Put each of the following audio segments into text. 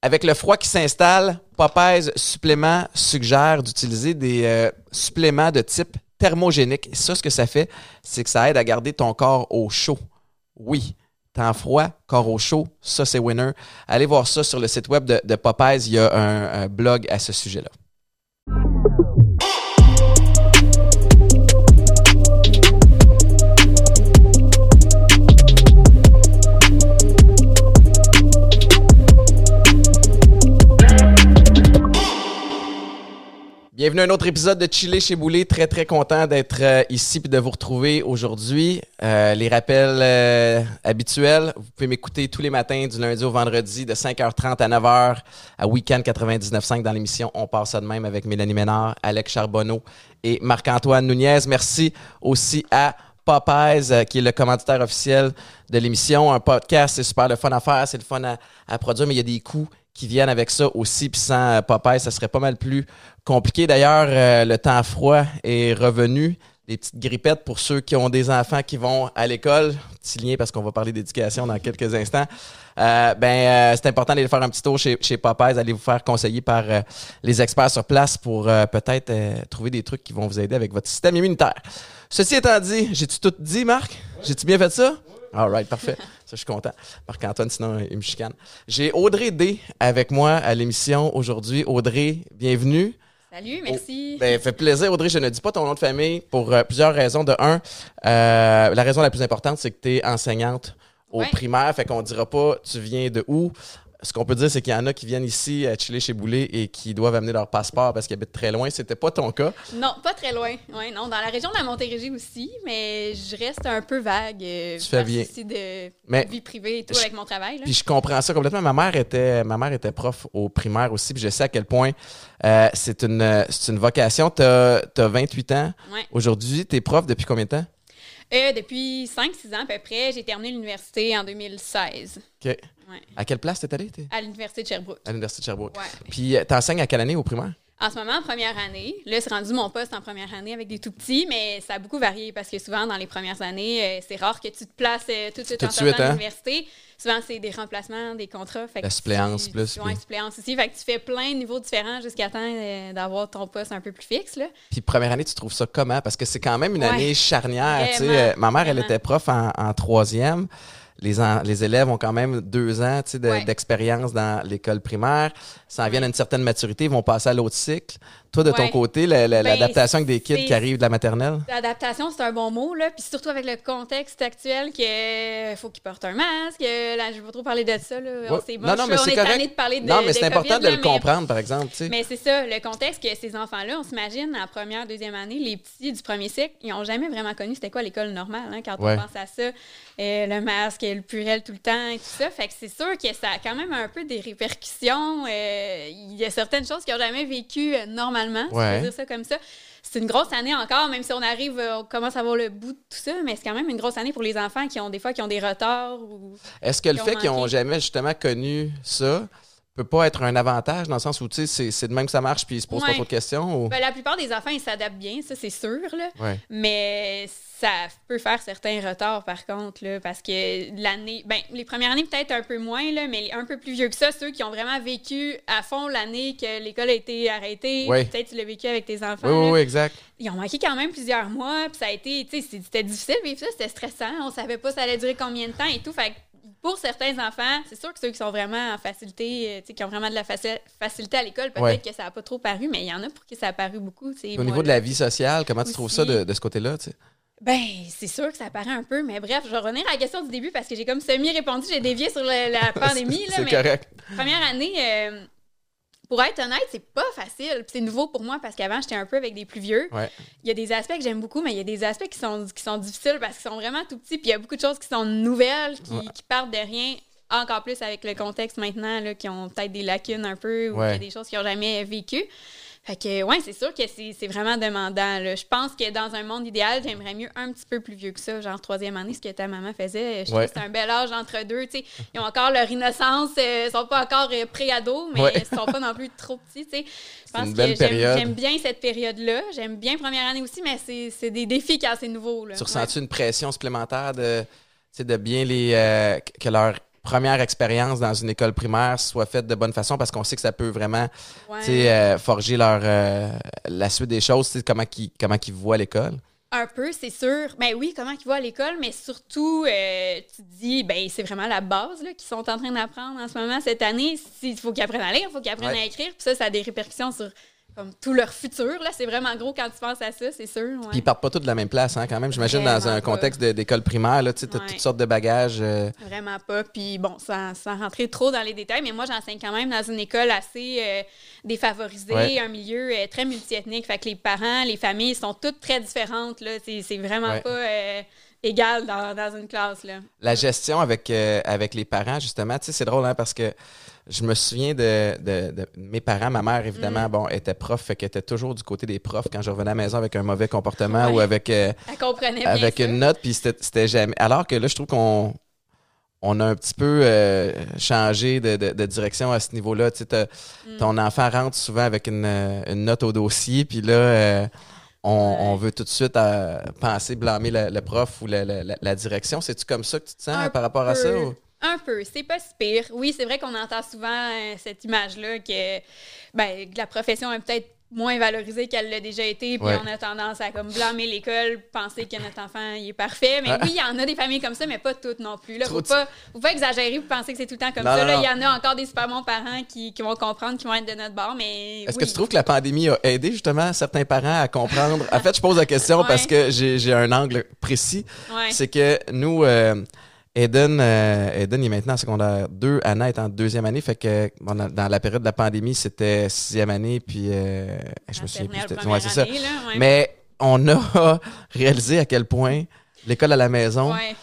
Avec le froid qui s'installe, Popeyes Supplément suggère d'utiliser des euh, suppléments de type thermogénique. Et ça, ce que ça fait, c'est que ça aide à garder ton corps au chaud. Oui, temps froid, corps au chaud, ça c'est winner. Allez voir ça sur le site web de, de Popeyes, il y a un, un blog à ce sujet-là. Bienvenue à un autre épisode de Chiller chez Boulet. Très, très content d'être euh, ici et de vous retrouver aujourd'hui. Euh, les rappels euh, habituels, vous pouvez m'écouter tous les matins du lundi au vendredi de 5h30 à 9h à Weekend 99.5 dans l'émission On passe ça de même avec Mélanie Ménard, Alex Charbonneau et Marc-Antoine Nunez. Merci aussi à Popeyes, euh, qui est le commanditaire officiel de l'émission. Un podcast, c'est super le fun à faire, c'est le fun à, à produire, mais il y a des coûts qui viennent avec ça aussi. Puis sans euh, Popeye, ça serait pas mal plus compliqué. D'ailleurs, euh, le temps froid est revenu. Des petites grippettes pour ceux qui ont des enfants qui vont à l'école. Petit lien parce qu'on va parler d'éducation dans quelques instants. Euh, ben, euh, c'est important d'aller faire un petit tour chez, chez Popeyes. Allez vous faire conseiller par euh, les experts sur place pour euh, peut-être trouver des trucs qui vont vous aider avec votre système immunitaire. Ceci étant dit, j'ai-tu tout dit, Marc? J'ai-tu bien fait ça? All right, parfait. Ça, je suis content. Marc-Antoine, sinon, il me chicane. J'ai Audrey D avec moi à l'émission aujourd'hui. Audrey, bienvenue. Salut, merci. Oh, ben, fait plaisir, Audrey. Je ne dis pas ton nom de famille pour euh, plusieurs raisons. De un, euh, la raison la plus importante, c'est que tu es enseignante au Ouais. primaire. Fait qu'on dira pas tu viens de où. Ce qu'on peut dire, c'est qu'il y en a qui viennent ici à chiller chez Boulet et qui doivent amener leur passeport parce qu'ils habitent très loin. C'était pas ton cas. Non, pas très loin. Ouais, non, dans la région de la Montérégie aussi, mais je reste un peu vague. euh, Tu fais bien. de Mais- vie privée et tout Je- avec mon travail. Là. Puis je comprends ça complètement. Ma mère était, ma mère était prof au primaire aussi, puis je sais à quel point euh, c'est une, euh, c'est une vocation. Tu as, 28 ans Ouais. aujourd'hui. Tu es prof depuis combien de temps? Euh, depuis 5-6 ans à peu près, j'ai terminé l'université en 2016 OK. Ouais. À quelle place t'es allé? t'es? à l'université de Sherbrooke. À l'Université de Sherbrooke. Ouais. Puis euh, t'enseignes à quelle année au primaire? En ce moment, en première année. Là, c'est rendu mon poste en première année avec des tout petits, mais ça a beaucoup varié parce que souvent, dans les premières années, euh, c'est rare que tu te places euh, tout de suite Tout en sortant de hein? l'université. Souvent, c'est des remplacements, des contrats. Fait La suppléance tu- plus, Ouais, suppléance aussi. Fait que tu fais plein de niveaux différents jusqu'à temps euh, d'avoir ton poste un peu plus fixe. Là. Puis première année, tu trouves ça comment? Parce que c'est quand même une Ouais. année charnière. tu sais. Vraiment, ma mère, elle était prof en, en troisième. Les, en- les élèves ont quand même deux ans de- Ouais. d'expérience dans l'école primaire. Ça en vient à une certaine maturité, ils vont passer à l'autre cycle. Toi, de ton côté, la- la- Ben, l'adaptation avec des kids qui arrivent de la maternelle? L'adaptation, c'est un bon mot, là. Puis surtout avec le contexte actuel qu'il faut qu'ils portent un masque. Là, je ne vais pas trop parler de ça. Là. Ouais. C'est Non, non, mais on c'est est correct. de parler de non, mais c'est important COVID, de là, le mais- comprendre, par exemple. Mais c'est ça, le contexte que ces enfants-là, on s'imagine, en première, deuxième année, les petits du premier cycle, ils n'ont jamais vraiment connu c'était quoi l'école normale, hein, quand Ouais. on pense à ça. Euh, le masque, le purel tout le temps et tout ça. Fait que c'est sûr que ça a quand même un peu des répercussions. Euh, Il y a certaines choses qu'ils n'ont jamais vécues euh, normalement, si Ouais. je peux dire ça comme ça. C'est une grosse année encore, même si on arrive, euh, on commence à voir le bout de tout ça, mais c'est quand même une grosse année pour les enfants qui ont des fois qui ont des retards ou Est-ce que le fait qu'ils n'ont jamais justement connu ça peut pas être un avantage dans le sens où tu sais, c'est- de même que ça marche puis ils se posent pas trop de questions? Ou... Ben, la plupart des enfants, ils s'adaptent bien, ça c'est sûr. Là. Ouais. Mais ça peut faire certains retards, par contre, là, parce que l'année. Ben, les premières années, peut-être un peu moins, là, mais un peu plus vieux que ça, ceux qui ont vraiment vécu à fond l'année que l'école a été arrêtée, Ouais. peut-être tu l'as vécu avec tes enfants. Oui, oui, là. oui, exact. Ils ont manqué quand même plusieurs mois, puis ça a été. Tu sais, c'était difficile de vivre ça, c'était stressant, on savait pas ça allait durer combien de temps et tout. Fait pour certains enfants, c'est sûr que ceux qui sont vraiment en facilité, euh, qui ont vraiment de la faci- facilité à l'école, peut-être Ouais. que ça n'a pas trop paru, mais il y en a pour qui ça a paru beaucoup. Au niveau de la vie sociale, comment tu trouves ça de, de ce côté-là? Ben, c'est sûr que ça paraît un peu, mais bref, je vais revenir à la question du début parce que j'ai comme semi-répondu, j'ai dévié sur la, la pandémie. là, C'est correct. Première année, euh, pour être honnête, c'est pas facile. C'est nouveau pour moi parce qu'avant, j'étais un peu avec des plus vieux. Ouais. Il y a des aspects que j'aime beaucoup, mais il y a des aspects qui sont, qui sont difficiles parce qu'ils sont vraiment tout petits. Puis il y a beaucoup de choses qui sont nouvelles, qui, Ouais. qui partent de rien. Encore plus avec le contexte maintenant, là, qui ont peut-être des lacunes un peu ou Ouais. des choses qu'ils n'ont jamais vécues. Fait que, ouais, c'est sûr que c'est vraiment demandant. là. Je pense que dans un monde idéal, j'aimerais mieux un petit peu plus vieux que ça, genre troisième année, ce que ta maman faisait. Je trouve que c'est un bel âge entre deux. Ils ont encore leur innocence, euh, ils sont pas encore euh, pré-ados, mais Ouais. ils sont pas non plus trop petits. Je pense une que belle j'aime- bien cette période-là. J'aime bien première année aussi, mais c'est des défis quand c'est nouveau. Là. Tu ressens-tu une pression supplémentaire de, de bien les. euh, que leur première expérience dans une école primaire soit faite de bonne façon parce qu'on sait que ça peut vraiment Ouais. euh, forger leur, euh, la suite des choses, comment ils comment voient l'école. Un peu, c'est sûr. Ben oui, comment ils vont à l'école, mais surtout, euh, tu te dis, ben c'est vraiment la base qu'ils sont en train d'apprendre en ce moment cette année. Il faut qu'ils apprennent à lire, il faut qu'ils apprennent Ouais. à écrire. Puis ça, ça a des répercussions sur comme tout leur futur. Là, c'est vraiment gros quand tu penses à ça, c'est sûr. ouais. Puis ils partent pas tous de la même place, hein, quand même. J'imagine dans un pas. contexte d'école primaire, là, tu Ouais. toutes sortes de bagages. euh, Vraiment pas. Puis bon, sans, sans rentrer trop dans les détails, mais moi, j'enseigne quand même dans une école assez euh, défavorisée, Ouais. un milieu euh, très multiethnique. Fait que les parents, les familles sont toutes très différentes. Là. C'est, vraiment pas euh, égal dans, dans une classe. Là. la gestion avec, avec les parents, justement, c'est drôle, hein, parce que je me souviens de, de- de mes parents. Ma mère, évidemment, Mm. bon, était prof, fait qu'elle était toujours du côté des profs quand je revenais à la maison avec un mauvais comportement Ouais. ou avec, euh, bien avec ça. une note, puis c'était c'était jamais. Alors que là, je trouve qu'on on a un petit peu euh, changé de, de- de direction à ce niveau-là. Tu sais, Mm. ton enfant rentre souvent avec une, une note au dossier, puis là, euh, on, Ouais. on veut tout de suite euh, penser blâmer le, le prof ou la, la- direction. C'est-tu comme ça que tu te sens Un par rapport à ça? ou- Un peu, c'est pas si pire. Oui, c'est vrai qu'on entend souvent euh, cette image-là que, ben, que la profession est peut-être moins valorisée qu'elle l'a déjà été, puis Ouais. on a tendance à comme blâmer l'école, penser que notre enfant il est parfait. Mais Ah. oui, il y en a des familles comme ça, mais pas toutes non plus. Là, Trop faut pas, faut pas exagérer, vous penser que c'est tout le temps comme Non, ça. non, Là, non. il y en a encore des super bons parents qui, qui vont comprendre, qui vont être de notre bord, mais Est-ce oui. que tu trouves que la pandémie a aidé justement certains parents à comprendre? En fait, je pose la question Ouais. parce que j'ai j'ai un angle précis. Ouais. C'est que nous, euh, Eden, euh, Eden, il est maintenant en secondaire 2, Anna est en deuxième année, fait que bon, dans, la période de la pandémie, c'était sixième année, puis euh, je me souviens plus. Ouais, ça. année, là, ouais. Mais on a réalisé à quel point l'école à la maison, Ouais.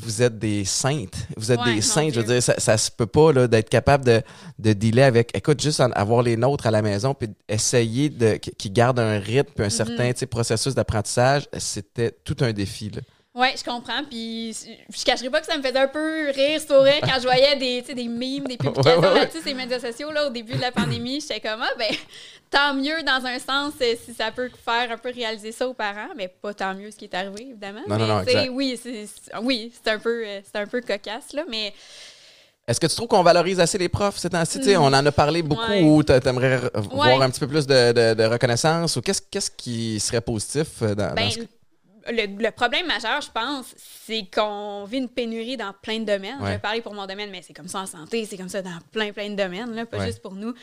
vous êtes des saintes. Vous êtes des saintes. Je veux dire, ça, ça se peut pas d'être capable de, de dealer avec. Écoute, juste en- avoir les nôtres à la maison, puis essayer de qu'ils gardent un rythme, puis un Mhm. certain processus d'apprentissage, c'était tout un défi. Là. Ouais, je comprends. Puis je cacherai pas que ça me faisait un peu rire, sourire quand je voyais des, des memes, des publications Ouais, ouais, ouais. là-dessus, ces médias sociaux là, au début de la pandémie. J'étais comme, ah, ben, tant mieux dans un sens euh, si ça peut faire un peu réaliser ça aux parents, mais pas tant mieux ce qui est arrivé, évidemment. Non, Mais, non, exact. Oui, c'est oui, un, peu, euh, un peu cocasse, là, mais Est-ce que tu trouves qu'on valorise assez les profs ces temps-ci? Tu sais, Mm. On en a parlé beaucoup ou tu aimerais voir un petit peu plus de, de- de reconnaissance ou qu'est-ce qu'est-ce qui serait positif euh, dans, dans Ben, ce- le, le problème majeur, je pense, c'est qu'on vit une pénurie dans plein de domaines. Je Ouais. vais parler pour mon domaine, mais c'est comme ça en santé, c'est comme ça dans plein, plein de domaines, là, pas Ouais. juste pour nous.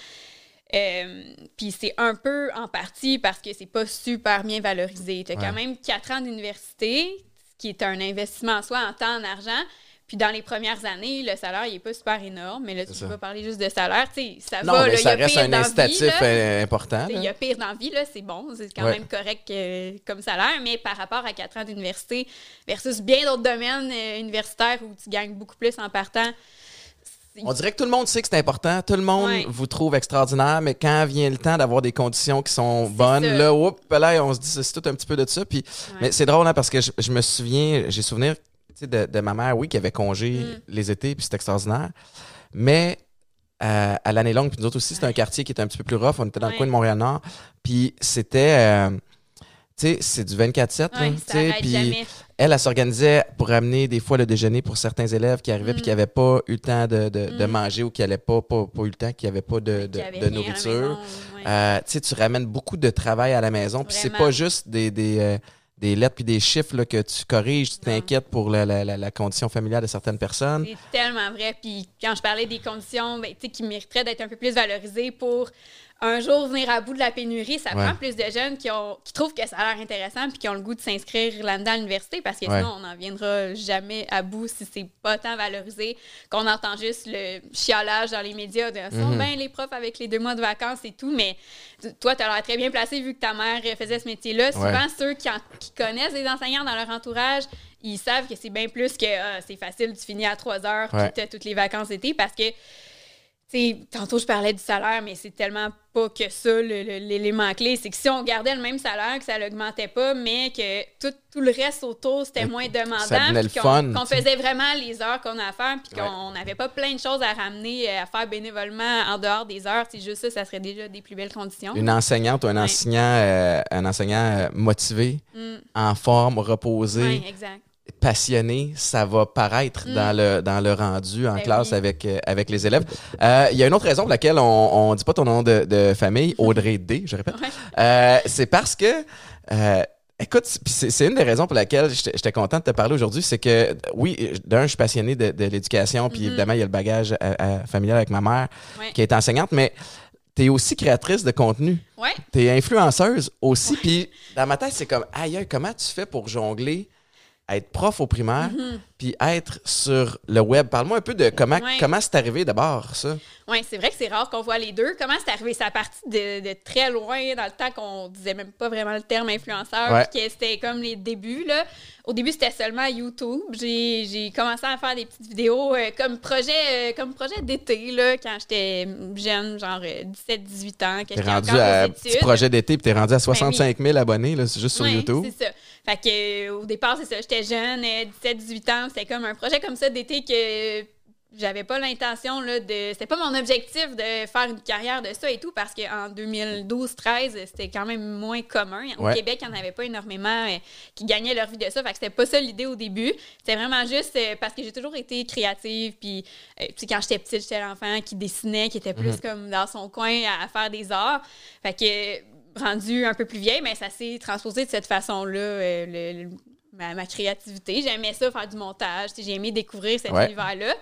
Euh, Puis c'est un peu en partie parce que c'est pas super bien valorisé. Tu as Ouais. quand même quatre ans d'université, ce qui est un investissement en soi en temps, en argent. Puis dans les premières années, le salaire, il est pas super énorme, mais là, tu pas parler juste de salaire. Tu sais, ça Non, va, mais là, il y ça a reste pire un vie, incitatif là. important. Il y a pire dans vie, là, c'est bon, c'est quand Ouais. même correct euh, comme salaire, mais par rapport à 4 ans d'université versus bien d'autres domaines euh, universitaires où tu gagnes beaucoup plus en partant. On dirait que tout le monde sait que c'est important, tout le monde Ouais. vous trouve extraordinaire, mais quand vient le temps d'avoir des conditions qui sont bonnes, ça. là, oups, là, on se dit c'est tout un petit peu de ça. Puis, Ouais. mais c'est drôle hein, parce que je, je me souviens, j'ai souvenir de, de ma mère, oui, qui avait congé Mm. les étés, puis c'était extraordinaire. Mais euh, à l'année longue, puis nous autres aussi, c'était un quartier qui était un petit peu plus rough. On était dans le coin de Montréal-Nord, puis c'était, euh, tu sais, c'est du 24-7. là, Ouais, tu ça sais, arrête puis elle, elle s'organisait pour amener des fois le déjeuner pour certains élèves qui arrivaient puis Mm. qui n'avaient pas eu le temps de, de, de Mm. manger ou qui n'avaient pas, pas, pas eu le temps, qui n'avaient pas de, de, avait nourriture. maison, ouais. Euh, tu sais, tu ramènes beaucoup de travail à la maison. Puis c'est pas juste des, des, des lettres puis des chiffres là, que tu corriges, tu Non. t'inquiètes pour la, la, la, condition familiale de certaines personnes. C'est tellement vrai. Puis quand je parlais des conditions ben, tu sais, qui mériteraient d'être un peu plus valorisées pour un jour venir à bout de la pénurie, ça Ouais. prend plus de jeunes qui, ont, qui trouvent que ça a l'air intéressant puis qui ont le goût de s'inscrire là-dedans à l'université parce que Ouais. sinon, on n'en viendra jamais à bout si c'est pas tant valorisé qu'on entend juste le chiolage dans les médias de sont Mhm. bien les profs avec les deux mois de vacances et tout, mais t- toi, tu as l'air très bien placé vu que ta mère faisait ce métier-là. Souvent, ceux qui, en- qui connaissent les enseignants dans leur entourage, ils savent que c'est bien plus que ah, c'est facile, tu finis à 3 heures, puis tu as toutes les vacances d'été parce que, tantôt je parlais du salaire, mais c'est tellement pas que ça l'élément clé. C'est que si on gardait le même salaire, que ça l'augmentait pas, mais que tout, tout le reste autour, c'était Ouais, moins demandant, qu'on faisait vraiment les heures qu'on a à faire, puis qu'on n'avait pas plein de choses à ramener, euh, à faire bénévolement en dehors des heures. C'est juste ça, ça serait déjà des plus belles conditions. Une enseignante ou un Ouais. enseignant, euh, un enseignant euh, motivé, Mm. en forme, reposé, Ouais, exact. Passionné, ça va paraître Mm. dans, le, dans le rendu en Ben classe oui. avec, euh, avec les élèves. Euh, Il y a une autre raison pour laquelle on ne dit pas ton nom de, de famille, Audrey D, je répète. Ouais. Euh, c'est parce que, euh, écoute, c'est une des raisons pour laquelle j'étais content de te parler aujourd'hui, c'est que, oui, d'un, je suis passionné de, de l'éducation, puis Mhm. évidemment, il y a le bagage familial avec ma mère Ouais. qui est enseignante, mais tu es aussi créatrice de contenu. Ouais. Tu es influenceuse aussi, puis dans ma tête, c'est comme, aïe, aïe, comment tu fais pour jongler, être prof au primaire, Mhm. puis être sur le web? Parle-moi un peu de comment Ouais. comment c'est arrivé d'abord, ça? Oui, c'est vrai que c'est rare qu'on voit les deux. Comment c'est arrivé? Ça a parti de, de très loin, dans le temps qu'on disait même pas vraiment le terme influenceur, Ouais. puis que c'était comme les débuts. Là. Au début, c'était seulement YouTube. J'ai commencé à faire des petites vidéos euh, comme projet euh, comme projet d'été, là, quand j'étais jeune, genre euh, 17-18 ans, que T'es rendu à petit projet d'été, puis t'es rendu à 65 000 abonnés, là, c'est juste sur Ouais, YouTube. c'est ça. Fait que, euh, au départ, c'est ça. J'étais jeune, euh, 17-18 ans. C'était comme un projet comme ça d'été que j'avais pas l'intention là, de. C'était pas mon objectif de faire une carrière de ça et tout, parce qu'en 2012-13, c'était quand même moins commun. Au Ouais. Québec, il n'y en avait pas énormément euh, qui gagnaient leur vie de ça. Fait que c'était pas ça l'idée au début. C'était vraiment juste euh, parce que j'ai toujours été créative. Puis, euh, quand j'étais petite, j'étais l'enfant qui dessinait, qui était plus Mhm. comme dans son coin à, à faire des arts. Fait que, rendu un peu plus vieille, mais ça s'est transposé de cette façon-là, euh, le- le- ma, ma créativité. J'aimais ça, faire du montage. J'ai aimé découvrir cet Ouais. univers-là.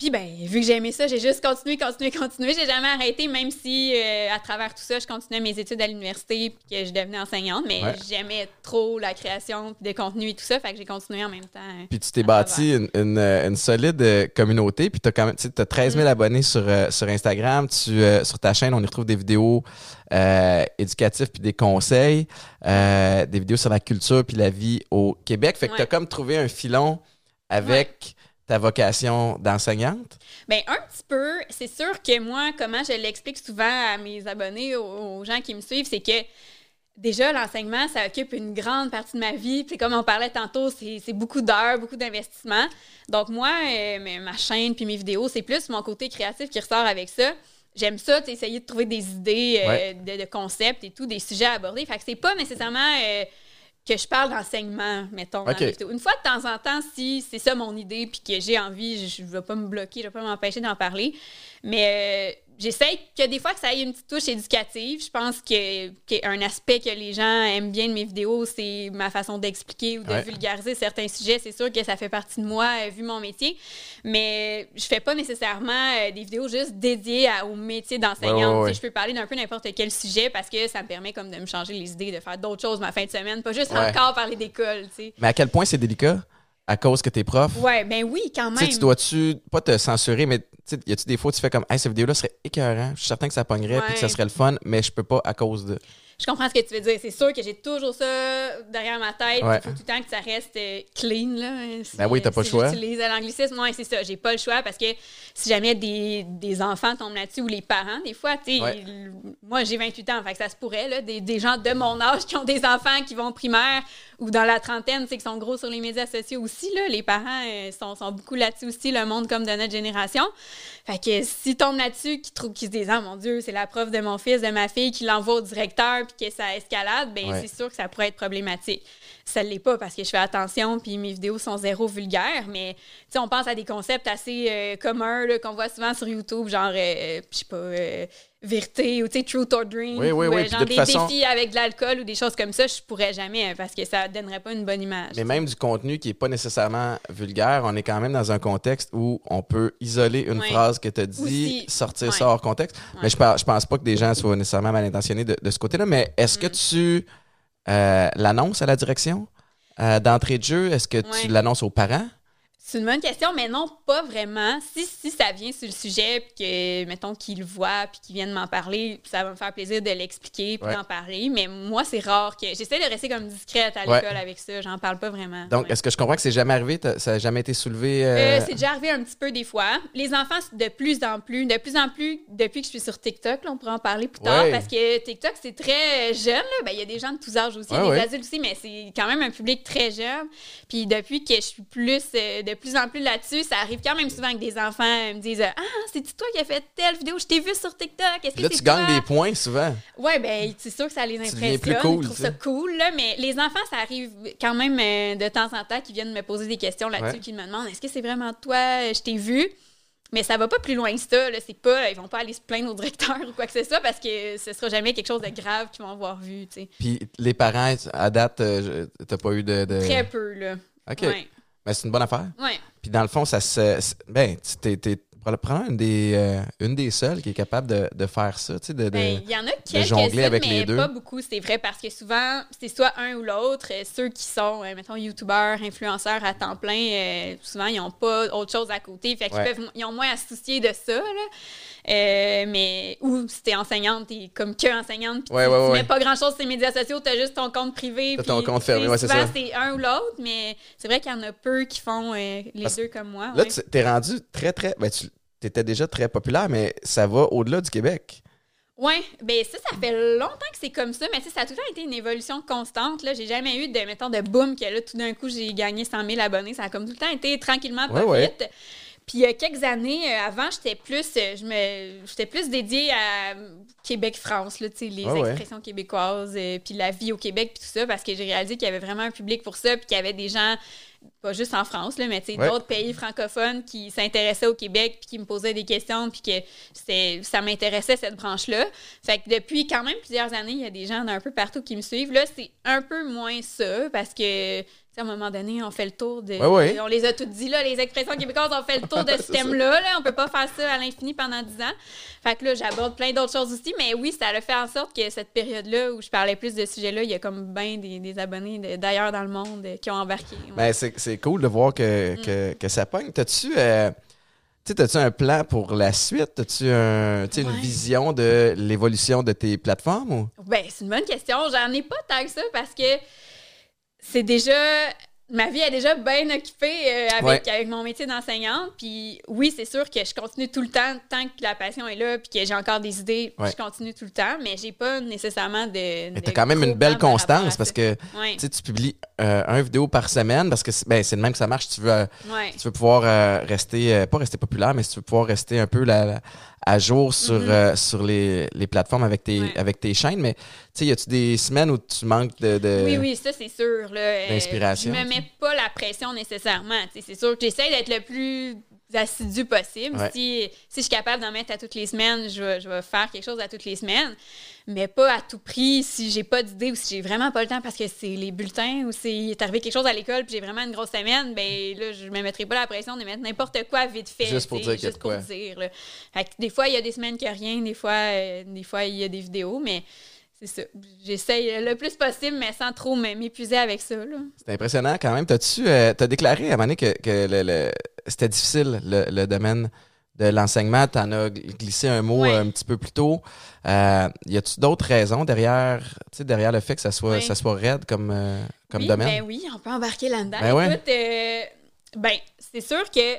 Puis, ben, vu que j'ai aimé ça, j'ai juste continué, continué, continué. J'ai jamais arrêté, même si euh, à travers tout ça, je continuais mes études à l'université puis que je devenais enseignante. Mais Ouais. j'aimais trop la création de contenu et tout ça. Fait que j'ai continué en même temps. euh, Puis tu t'es bâti une, une, euh, une solide euh, communauté, puis tu as quand même, tu sais, t'as 13 Mm. 000 abonnés sur, euh, sur Instagram. Tu, euh, sur ta chaîne, on y retrouve des vidéos euh, éducatives puis des conseils, euh, des vidéos sur la culture puis la vie au Québec. Fait que tu as Ouais. comme trouvé un filon avec ta vocation d'enseignante? Ben un petit peu. C'est sûr que moi, comment je l'explique souvent à mes abonnés, aux, aux gens qui me suivent, c'est que déjà, l'enseignement, ça occupe une grande partie de ma vie. Puis comme on parlait tantôt, c'est beaucoup d'heures, beaucoup d'investissement. Donc moi, euh, ma chaîne puis mes vidéos, c'est plus mon côté créatif qui ressort avec ça. J'aime ça, essayer de trouver des idées euh, Ouais. de, de concepts et tout, des sujets à aborder. Fait que c'est pas nécessairement euh, que je parle d'enseignement, mettons. dans. Une fois de temps en temps, si c'est ça mon idée puis que j'ai envie, je ne vais pas me bloquer, je vais pas m'empêcher d'en parler. Mais euh, j'essaie que des fois que ça ait une petite touche éducative. Je pense que, qu'un aspect que les gens aiment bien de mes vidéos, c'est ma façon d'expliquer ou de Ouais. vulgariser certains sujets. C'est sûr que ça fait partie de moi, euh, vu mon métier. Mais je fais pas nécessairement euh, des vidéos juste dédiées à- au métier d'enseignante. Ouais, ouais, Je peux parler d'un peu n'importe quel sujet parce que ça me permet comme de me changer les idées, de faire d'autres choses ma fin de semaine, pas juste encore parler d'école, tu sais. Mais à quel point c'est délicat? À cause que t'es prof? Ouais, ben oui, quand Tu sais, même. tu dois-tu pas te censurer, mais y a-tu des fois où tu fais comme, hey, cette vidéo-là serait écœurant, je suis certain que ça pognerait puis que ça serait le fun, mais je peux pas à cause de. Je comprends ce que tu veux dire. C'est sûr que j'ai toujours ça derrière ma tête. Ouais. Il faut tout le temps que ça reste euh, clean. Là, si, Ben oui, t'as pas le choix. J'utilise l'anglicisme. Non, c'est ça. J'ai pas le choix parce que si jamais des, des enfants tombent là-dessus ou les parents, des fois, tu sais, Ouais. moi j'ai 28 ans, fait que ça se pourrait, là, des, des gens de mon âge qui ont des enfants qui vont au primaire ou dans la trentaine, tu sais, qui sont gros sur les médias sociaux aussi. Là, les parents euh, sont, sont beaucoup là-dessus aussi, le monde comme de notre génération. Fait que s'ils tombent là-dessus, qu'ils trouvent qu'ils se disent Ah mon Dieu, c'est la prof de mon fils, de ma fille, qui l'envoie au directeur puis que ça escalade, ben Ouais. c'est sûr que ça pourrait être problématique. Ça l'est pas parce que je fais attention puis mes vidéos sont zéro vulgaires, mais on pense à des concepts assez euh, communs qu'on voit souvent sur YouTube, genre, euh, je sais pas, euh, vérité ou tu sais, truth or dream. Oui, oui, ou, oui, euh, genre de des façon- défis avec de l'alcool ou des choses comme ça, je pourrais jamais euh, parce que ça donnerait pas une bonne image. Mais même du contenu qui est pas nécessairement vulgaire, on est quand même dans un contexte où on peut isoler une phrase que tu as dit, Aussi. sortir ça hors contexte. Mais je je pense pas que des gens soient nécessairement mal intentionnés de, de ce côté-là. Mais est-ce Mm. que tu euh, l'annonces à la direction euh, d'entrée de jeu? Est-ce que tu l'annonces aux parents? C'est une bonne question, mais non, pas vraiment. Si, si ça vient sur le sujet, puis que, mettons, qu'ils le voient, puis qu'ils viennent m'en parler, ça va me faire plaisir de l'expliquer, puis Ouais. d'en parler. Mais moi, c'est rare que. J'essaie de rester comme discrète à Ouais. l'école avec ça. J'en parle pas vraiment. Donc, Ouais. est-ce que je comprends que c'est jamais arrivé? Ça n'a jamais été soulevé? euh, Euh, c'est déjà arrivé un petit peu des fois. Les enfants, de plus en plus, de plus en plus, depuis que je suis sur TikTok, là, on pourra en parler plus tard, parce que TikTok, c'est très jeune. Ben, Il y a des gens de tous âges aussi, des adultes aussi, mais c'est quand même un public très jeune. Puis depuis que je suis plus, euh, de plus en plus là-dessus. Ça arrive quand même souvent que des enfants euh, me disent Ah, c'est-tu toi qui as fait telle vidéo? Je t'ai vu sur TikTok. Est-ce que Là, tu gagnes des points souvent. Ouais, ben, c'est sûr que ça les impressionne. plus cool, Ils trouvent ça cool, là, mais les enfants, ça arrive quand même euh, de temps en temps qu'ils viennent me poser des questions là-dessus, Ouais. qu'ils me demandent est-ce que c'est vraiment toi, je t'ai vu. Mais ça va pas plus loin que ça, là. C'est pas, ils vont pas aller se plaindre au directeur ou quoi que ce soit parce que ce sera jamais quelque chose de grave qu'ils vont avoir vu. Puis les parents, à date, euh, t'as pas eu de. de- Très peu, là. OK. Ouais. Mais c'est une bonne affaire. Ouais. Puis dans le fond, ça se. Ben, tu- t'es probablement une des, euh, une des seules qui est capable de, de faire ça, tu sais, de. de- Ben, il y en a jongler quelques-uns, avec mais les deux. pas beaucoup, c'est vrai, parce que souvent, c'est soit un ou l'autre. Euh, Ceux qui sont, euh, mettons, youtubeurs, influenceurs à temps plein, euh, souvent, ils n'ont pas autre chose à côté. Fait qu'ils Ouais. peuvent, ils ont moins à se soucier de ça, là. Euh, mais, ou si t'es enseignante, t'es comme que enseignante, puis Ouais, tu, ouais, tu ouais. mets pas grand-chose sur les médias sociaux, t'as juste ton compte privé. T'as ton compte fermé, c'est ça. c'est un ou l'autre, mais c'est vrai qu'il y en a peu qui font euh, les Parce- deux comme moi. Là, tu t'es rendu très, très. Ben, tu étais déjà très populaire, mais ça va au-delà du Québec. Oui, ben ça, ça fait longtemps que c'est comme ça, mais tu sais, ça a toujours été une évolution constante. Là, j'ai jamais eu de, mettons, de boom que là, tout d'un coup, j'ai gagné 100 000 abonnés. Ça a comme tout le temps été tranquillement, pas Ouais, ouais. Puis il y a quelques années euh, avant, j'étais plus, euh, je me, j'étais plus dédiée à euh, Québec-France, là, les ouais. expressions québécoises, euh, puis la vie au Québec, puis tout ça, parce que j'ai réalisé qu'il y avait vraiment un public pour ça, puis qu'il y avait des gens, pas juste en France, là, mais tu sais, Ouais. d'autres pays francophones qui s'intéressaient au Québec, puis qui me posaient des questions, puis que c'était, ça m'intéressait, cette branche-là. Fait que depuis quand même plusieurs années, il y a des gens d'un peu partout qui me suivent. Là, c'est un peu moins ça, parce que, à un moment donné, on fait le tour de... Ouais, ouais. On les a toutes dit, là, les expressions québécoises, on fait le tour de ce thème-là. Là. On peut pas faire ça à l'infini pendant 10 ans. Fait que là, j'aborde plein d'autres choses aussi. Mais oui, ça a fait en sorte que cette période-là où je parlais plus de ce sujet-là, il y a comme bien des, des abonnés d'ailleurs dans le monde qui ont embarqué. Ouais. Ben, c'est, c'est cool de voir que, Mm. que, que ça pogne. T'as-tu. euh, tu sais, t'as-tu un plan pour la suite? T'as-tu un, tu sais, une vision de l'évolution de tes plateformes? Ou? Ben, c'est une bonne question. J'en ai pas tant que ça parce que c'est déjà. Ma vie est déjà bien occupée euh, avec, avec mon métier d'enseignante. Puis oui, c'est sûr que je continue tout le temps, tant que la passion est là, puis que j'ai encore des idées, Ouais. je continue tout le temps, mais j'ai pas nécessairement de. Mais t'as quand même une belle constance parce que Ouais, tu publies euh, un vidéo par semaine parce que c'est, ben, c'est le même que ça marche. Tu veux, euh, tu veux pouvoir euh, rester, pas rester populaire, mais si tu veux pouvoir rester un peu la- la- à jour sur, Mhm. euh, sur les, les plateformes avec tes, Ouais. avec tes chaînes. Mais sais, y a-tu des semaines où tu manques de. de- Oui, oui, ça, c'est sûr. là. Euh, D'inspiration, Je me mets pas la pression nécessairement. C'est sûr que j'essaie d'être le plus assidu possible. Ouais. Si, si je suis capable d'en mettre à toutes les semaines, je vais, je vais faire quelque chose à toutes les semaines. Mais pas à tout prix si j'ai pas d'idée ou si j'ai vraiment pas le temps parce que c'est les bulletins ou s'il est arrivé quelque chose à l'école puis j'ai vraiment une grosse semaine, ben là, je me mettrai pas la pression de mettre n'importe quoi vite fait. Juste pour dire qu'il y a juste de quoi. pour dire. là. Fait que des fois, il y a des semaines qu'il n'y a rien, des fois, euh, des fois, il y a des vidéos, mais c'est ça. J'essaye le plus possible, mais sans trop m'épuiser avec ça. C'est impressionnant quand même. T'as-tu euh, t'as déclaré à un moment donné que, que le- le- c'était difficile, le, le domaine de l'enseignement? T'en as gl- glissé un mot euh, un petit peu plus tôt. Euh, y a-tu d'autres raisons derrière, tu derrière le fait que ça soit, ça soit raide comme, euh, comme oui, domaine? Ben oui, on peut embarquer là-dedans. Ben. Écoute, ben, c'est sûr que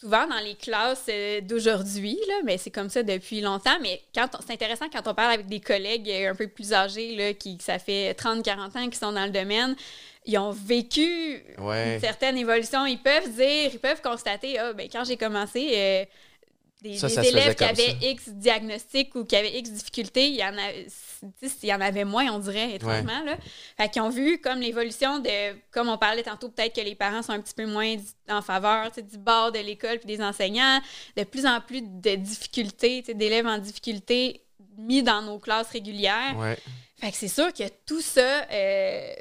souvent dans les classes euh, d'aujourd'hui, mais c'est comme ça depuis longtemps, mais quand c'est intéressant quand on parle avec des collègues euh, un peu plus âgés, là, qui ça fait 30-40 ans qui sont dans le domaine, ils ont vécu Ouais. une certaine évolution. Ils peuvent dire, ils peuvent constater, ah, ben, quand j'ai commencé, euh, des, Ça, des ça se faisait élèves qui avaient ça. X diagnostics ou qui avaient X difficultés, il y en a, il y en avait moins, on dirait, étrangement. Là. Fait qu'ils ont vu comme l'évolution de, comme on parlait tantôt, peut-être que les parents sont un petit peu moins en faveur du bord de l'école puis des enseignants, de plus en plus de difficultés, d'élèves en difficulté mis dans nos classes régulières. Ouais. Fait que c'est sûr que tout ça, euh,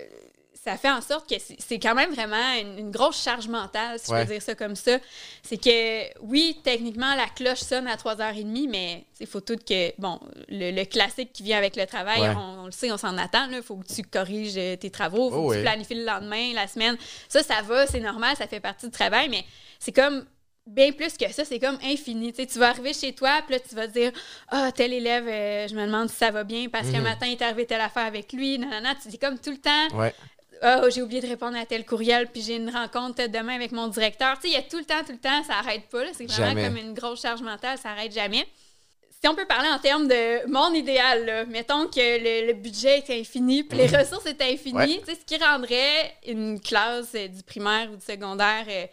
ça fait en sorte que c'est c'est quand même vraiment une, une grosse charge mentale, si je peux dire ça comme ça. C'est que, oui, techniquement, la cloche sonne à 3h30, mais il faut tout que, bon, le, le classique qui vient avec le travail, Ouais. on, on le sait, on s'en attend. Il faut que tu corriges euh, tes travaux, faut Oh que oui. tu planifies le lendemain, la semaine. Ça, ça va, c'est normal, ça fait partie du travail, mais c'est comme bien plus que ça, c'est comme infini. Tu vas arriver chez toi, puis là, tu vas te dire Ah, tel élève, euh, je me demande si ça va bien parce qu'un Mhm. matin, il est arrivé telle affaire avec lui. Non, non, non. Tu dis comme tout le temps Ouais. Ah, j'ai oublié de répondre à tel courriel, puis j'ai une rencontre demain avec mon directeur. Tu sais, il y a tout le temps, tout le temps, ça arrête pas. C'est vraiment Jamais. comme une grosse charge mentale, ça arrête jamais. Si on peut parler en termes de mon idéal, là, mettons que le, le budget est infini, puis les ressources étaient infinies, Ouais. tu sais, ce qui rendrait une classe euh, du primaire ou du secondaire euh,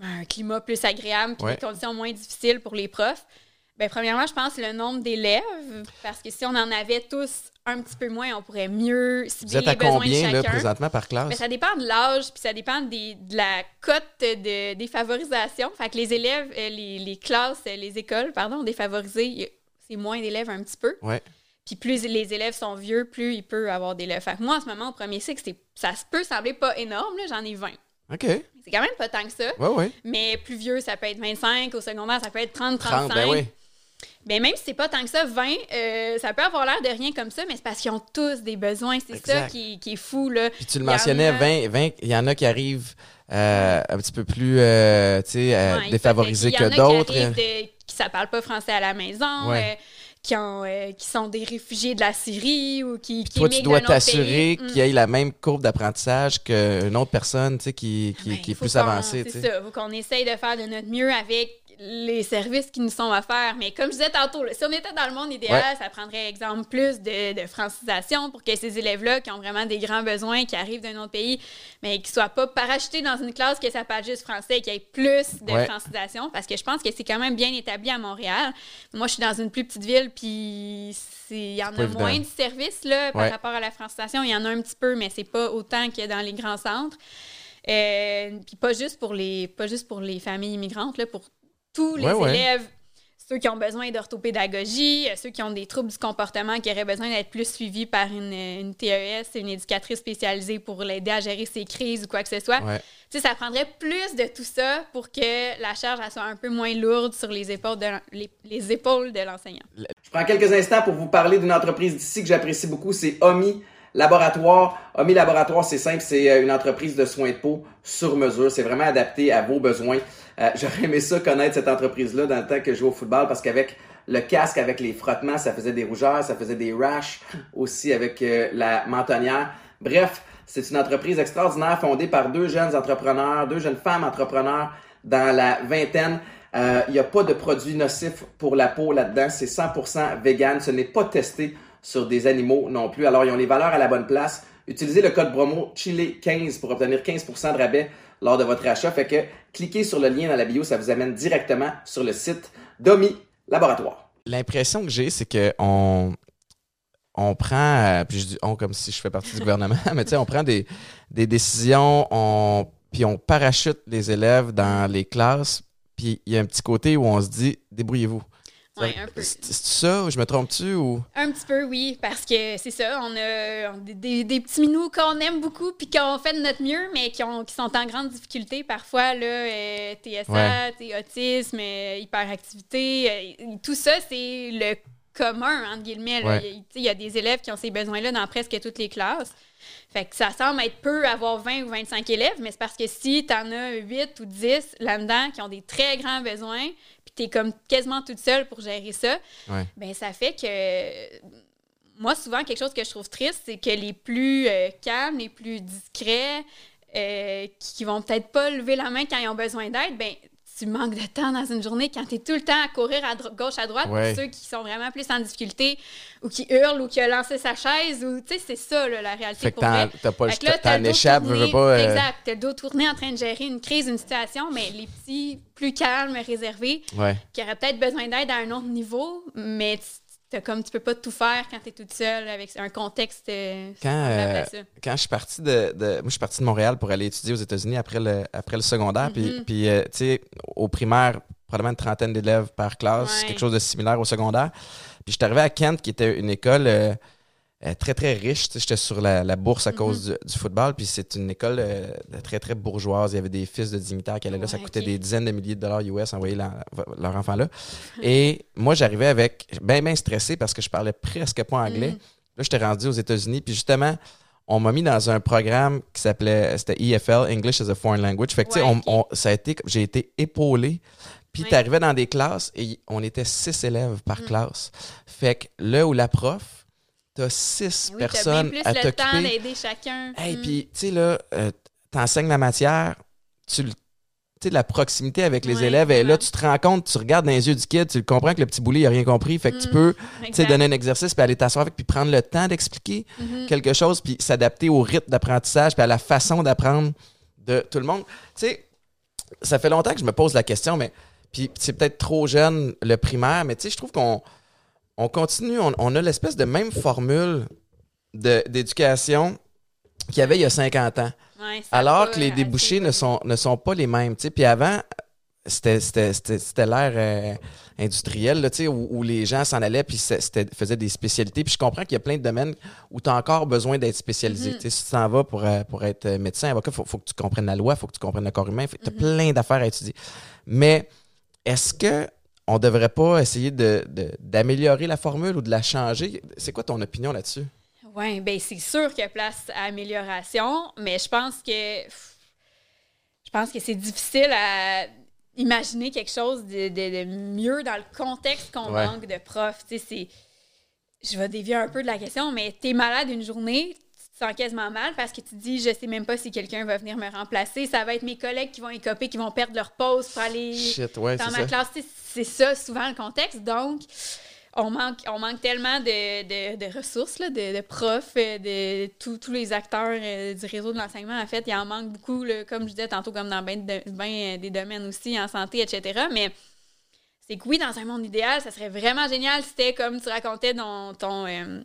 un climat plus agréable, puis Ouais. des conditions moins difficiles pour les profs. Ben, premièrement, je pense le nombre d'élèves, parce que si on en avait tous un petit peu moins, on pourrait mieux Vous cibler les besoins combien, de là, chacun. présentement, par classe? Mais ça dépend de l'âge, puis ça dépend des- de la cote de défavorisation. Fait que les élèves, euh, les, les classes, euh, les écoles, pardon, défavorisées, y c'est moins d'élèves un petit peu. Ouais. Puis plus les élèves sont vieux, plus il peut avoir d'élèves. Fait que moi, en ce moment, au premier cycle, ça peut sembler pas énorme, là, j'en ai 20. OK. C'est quand même pas tant que ça. Ouais, ouais. Mais plus vieux, ça peut être 25. Au secondaire, ça peut être 30, 35. 30, ben oui. Ben, même si c'est pas tant que ça, 20, euh, ça peut avoir l'air de rien comme ça, mais c'est parce qu'ils ont tous des besoins. C'est ça qui, qui est fou, là. Puis tu le mentionnais, a- 20, 20, il y en a qui arrivent euh, un petit peu plus euh, euh, Ouais, défavorisés il y que en a qui d'autres. arrivent de- qui ne parlent pas français à la maison, Ouais. qui, ont, euh, qui sont des réfugiés de la Syrie ou qui, qui Toi, tu dois t'assurer pays. qu'il y ait la même courbe d'apprentissage qu'une autre personne qui, qui, Ben, qui est plus avancée. C'est ça. Il faut qu'on essaye de faire de notre mieux avec les services qui nous sont offerts. Mais comme je disais tantôt, là, si on était dans le monde idéal, ça prendrait, exemple, plus de, de francisation pour que ces élèves-là, qui ont vraiment des grands besoins, qui arrivent d'un autre pays, mais qui ne soient pas parachutés dans une classe que ça parle juste français, qu'il y ait plus de Ouais. francisation. Parce que je pense que c'est quand même bien établi à Montréal. Moi, je suis dans une plus petite ville, puis il y en a évident. moins de services là, par Ouais. rapport à la francisation. Il y en a un petit peu, mais c'est pas autant que dans les grands centres. Euh, puis pas juste pour les pas juste pour les familles immigrantes là, pour tous les Ouais, ouais. élèves ceux qui ont besoin d'orthopédagogie, euh, ceux qui ont des troubles du comportement, qui auraient besoin d'être plus suivis par une, une TES, une éducatrice spécialisée pour l'aider à gérer ses crises ou quoi que ce soit. Ouais. Tu sais, ça prendrait plus de tout ça pour que la charge elle soit un peu moins lourde sur les épaules de, les, les épaules de l'enseignant. Je prends quelques instants pour vous parler d'une entreprise d'ici que j'apprécie beaucoup, c'est Omi Laboratoire. Omi Laboratoire, c'est simple, c'est euh, une entreprise de soins de peau sur mesure. C'est vraiment adapté à vos besoins. Euh, J'aurais aimé ça connaître cette entreprise-là dans le temps que je jouais au football parce qu'avec le casque, avec les frottements, ça faisait des rougeurs, ça faisait des rashes aussi avec euh, la mentonnière. Bref, c'est une entreprise extraordinaire fondée par deux jeunes entrepreneurs, deux jeunes femmes entrepreneurs dans la vingtaine. Euh, Il n'y a pas de produits nocifs pour la peau là-dedans. C'est 100% vegan. Ce n'est pas testé sur des animaux non plus. Alors, ils ont les valeurs à la bonne place. Utilisez le code promo Chile15 pour obtenir 15% de rabais lors de votre achat. Fait que cliquez sur le lien dans la bio, ça vous amène directement sur le site d'Omi Laboratoire. L'impression que j'ai, c'est que on, on prend, euh, puis je dis on comme si je fais partie du gouvernement, mais tu sais, on prend des, des décisions, on, puis on parachute les élèves dans les classes, puis il y a un petit côté où on se dit débrouillez-vous. Ouais, un peu. C'est ça ou je me trompe-tu ou? Un petit peu, oui, parce que c'est ça, on a des, petits minous qu'on aime beaucoup puis qu'on fait de notre mieux, mais qui, ont, qui sont en grande difficulté parfois, là, euh, TSA, Ouais. autisme, euh, hyperactivité, euh, tout ça, c'est le commun, entre guillemets. là. Ouais. Il y a- des élèves qui ont ces besoins-là dans presque toutes les classes. Fait que ça semble être peu avoir 20 ou 25 élèves, mais c'est parce que si tu en as 8 ou 10 là-dedans qui ont des très grands besoins, tu es comme quasiment toute seule pour gérer ça, Ouais. ben ça fait que moi souvent quelque chose que je trouve triste, c'est que les plus euh, calmes, les plus discrets, euh, qui, qui vont peut-être pas lever la main quand ils ont besoin d'aide, ben tu manques de temps dans une journée quand tu es tout le temps à courir à gauche à droite Ouais. pour ceux qui sont vraiment plus en difficulté ou qui hurlent ou qui ont lancé sa chaise ou tu sais c'est ça là, la réalité fait que t'as pas le Fait que là, t'as tourné- veux pas. euh, Exact. T'as le dos tourné en train de gérer une crise, une situation, mais les petits plus calmes, réservés, Ouais. qui auraient peut-être besoin d'aide à un autre niveau, mais tu, t'as comme tu peux pas tout faire quand tu es toute seule avec un contexte euh, Quand, euh, ça. quand je suis parti de, de- moi je suis parti de Montréal pour aller étudier aux États-Unis après le après le secondaire puis Mhm. puis euh, tu sais au primaire probablement une trentaine d'élèves par classe Ouais. quelque chose de similaire au secondaire puis je suis arrivé à Kent qui était une école euh, très très riche Tu j'étais sur la, la bourse à cause du, du football puis c'est une école euh, très très bourgeoise il y avait des fils de dignitaires qui allaient là ça coûtait des dizaines de milliers de dollars US envoyer la- leur enfant là et moi j'arrivais avec bien bien stressé parce que je parlais presque pas anglais Mhm. Là, j'étais rendu aux États-Unis, puis justement, on m'a mis dans un programme qui s'appelait, c'était EFL, English as a Foreign Language. Fait que, tu sais, Ouais, on- ok. on- ça a été, j'ai été épaulé. Puis Ouais. t'arrivais dans des classes et on était six élèves par Mm. classe. Fait que là où la prof, t'as six Oui, personnes bien à plus le temps t'occuper. d'aider chacun. Hey, Mm. puis tu sais, là, euh, t'enseignes la matière, tu le- tu sais, la proximité avec les Ouais, élèves, et là, tu te rends compte, tu regardes dans les yeux du kid, tu le comprends que le petit boulet, il a rien compris. Fait que tu Mm. peux tu sais, Exact. donner un exercice, puis aller t'asseoir avec, puis prendre le temps d'expliquer Mhm. quelque chose, puis s'adapter au rythme d'apprentissage, puis à la façon d'apprendre de tout le monde. Tu sais, ça fait longtemps que je me pose la question, mais puis c'est peut-être trop jeune le primaire, mais tu sais, je trouve qu'on on continue, on, on a l'espèce de même formule d'éducation qu'il y avait il y a 50 ans. Ouais, Alors que les débouchés ne sont, ne sont pas les mêmes. Puis avant, c'était l'ère euh, industrielle, là, où, où les gens s'en allaient puis faisaient des spécialités. Puis je comprends qu'il y a plein de domaines où tu as encore besoin d'être spécialisé. Mhm. Sais, Si tu t'en vas pour, euh, pour être médecin, avocat, il faut, faut que tu comprennes la loi, il faut que tu comprennes le corps humain. Tu as Mhm. plein d'affaires à étudier. Mais est-ce que on devrait pas essayer de- de- d'améliorer la formule ou de la changer? C'est quoi ton opinion là-dessus? Oui, ben c'est sûr qu'il y a place à amélioration, mais je pense que je pense que c'est difficile à imaginer quelque chose de, de- de mieux dans le contexte qu'on Ouais. manque de profs. Tu sais, je vais dévier un peu de la question, mais t'es malade une journée, tu sens quasiment mal parce que tu te dis je sais même pas si quelqu'un va venir me remplacer, ça va être mes collègues qui vont écoper, qui vont perdre leur pause pour aller Shit, ouais, dans ma ça. classe, c'est ça souvent le contexte. Donc, on manque, on manque tellement de, de- de ressources, là, de, de profs, euh, de tous tous les acteurs euh, du réseau de l'enseignement. En fait, il en manque beaucoup, là, comme je disais tantôt, comme dans bien ben, euh, des domaines aussi, en santé, etc. Mais c'est que oui, dans un monde idéal, ça serait vraiment génial si c'était comme tu racontais dans ton. euh,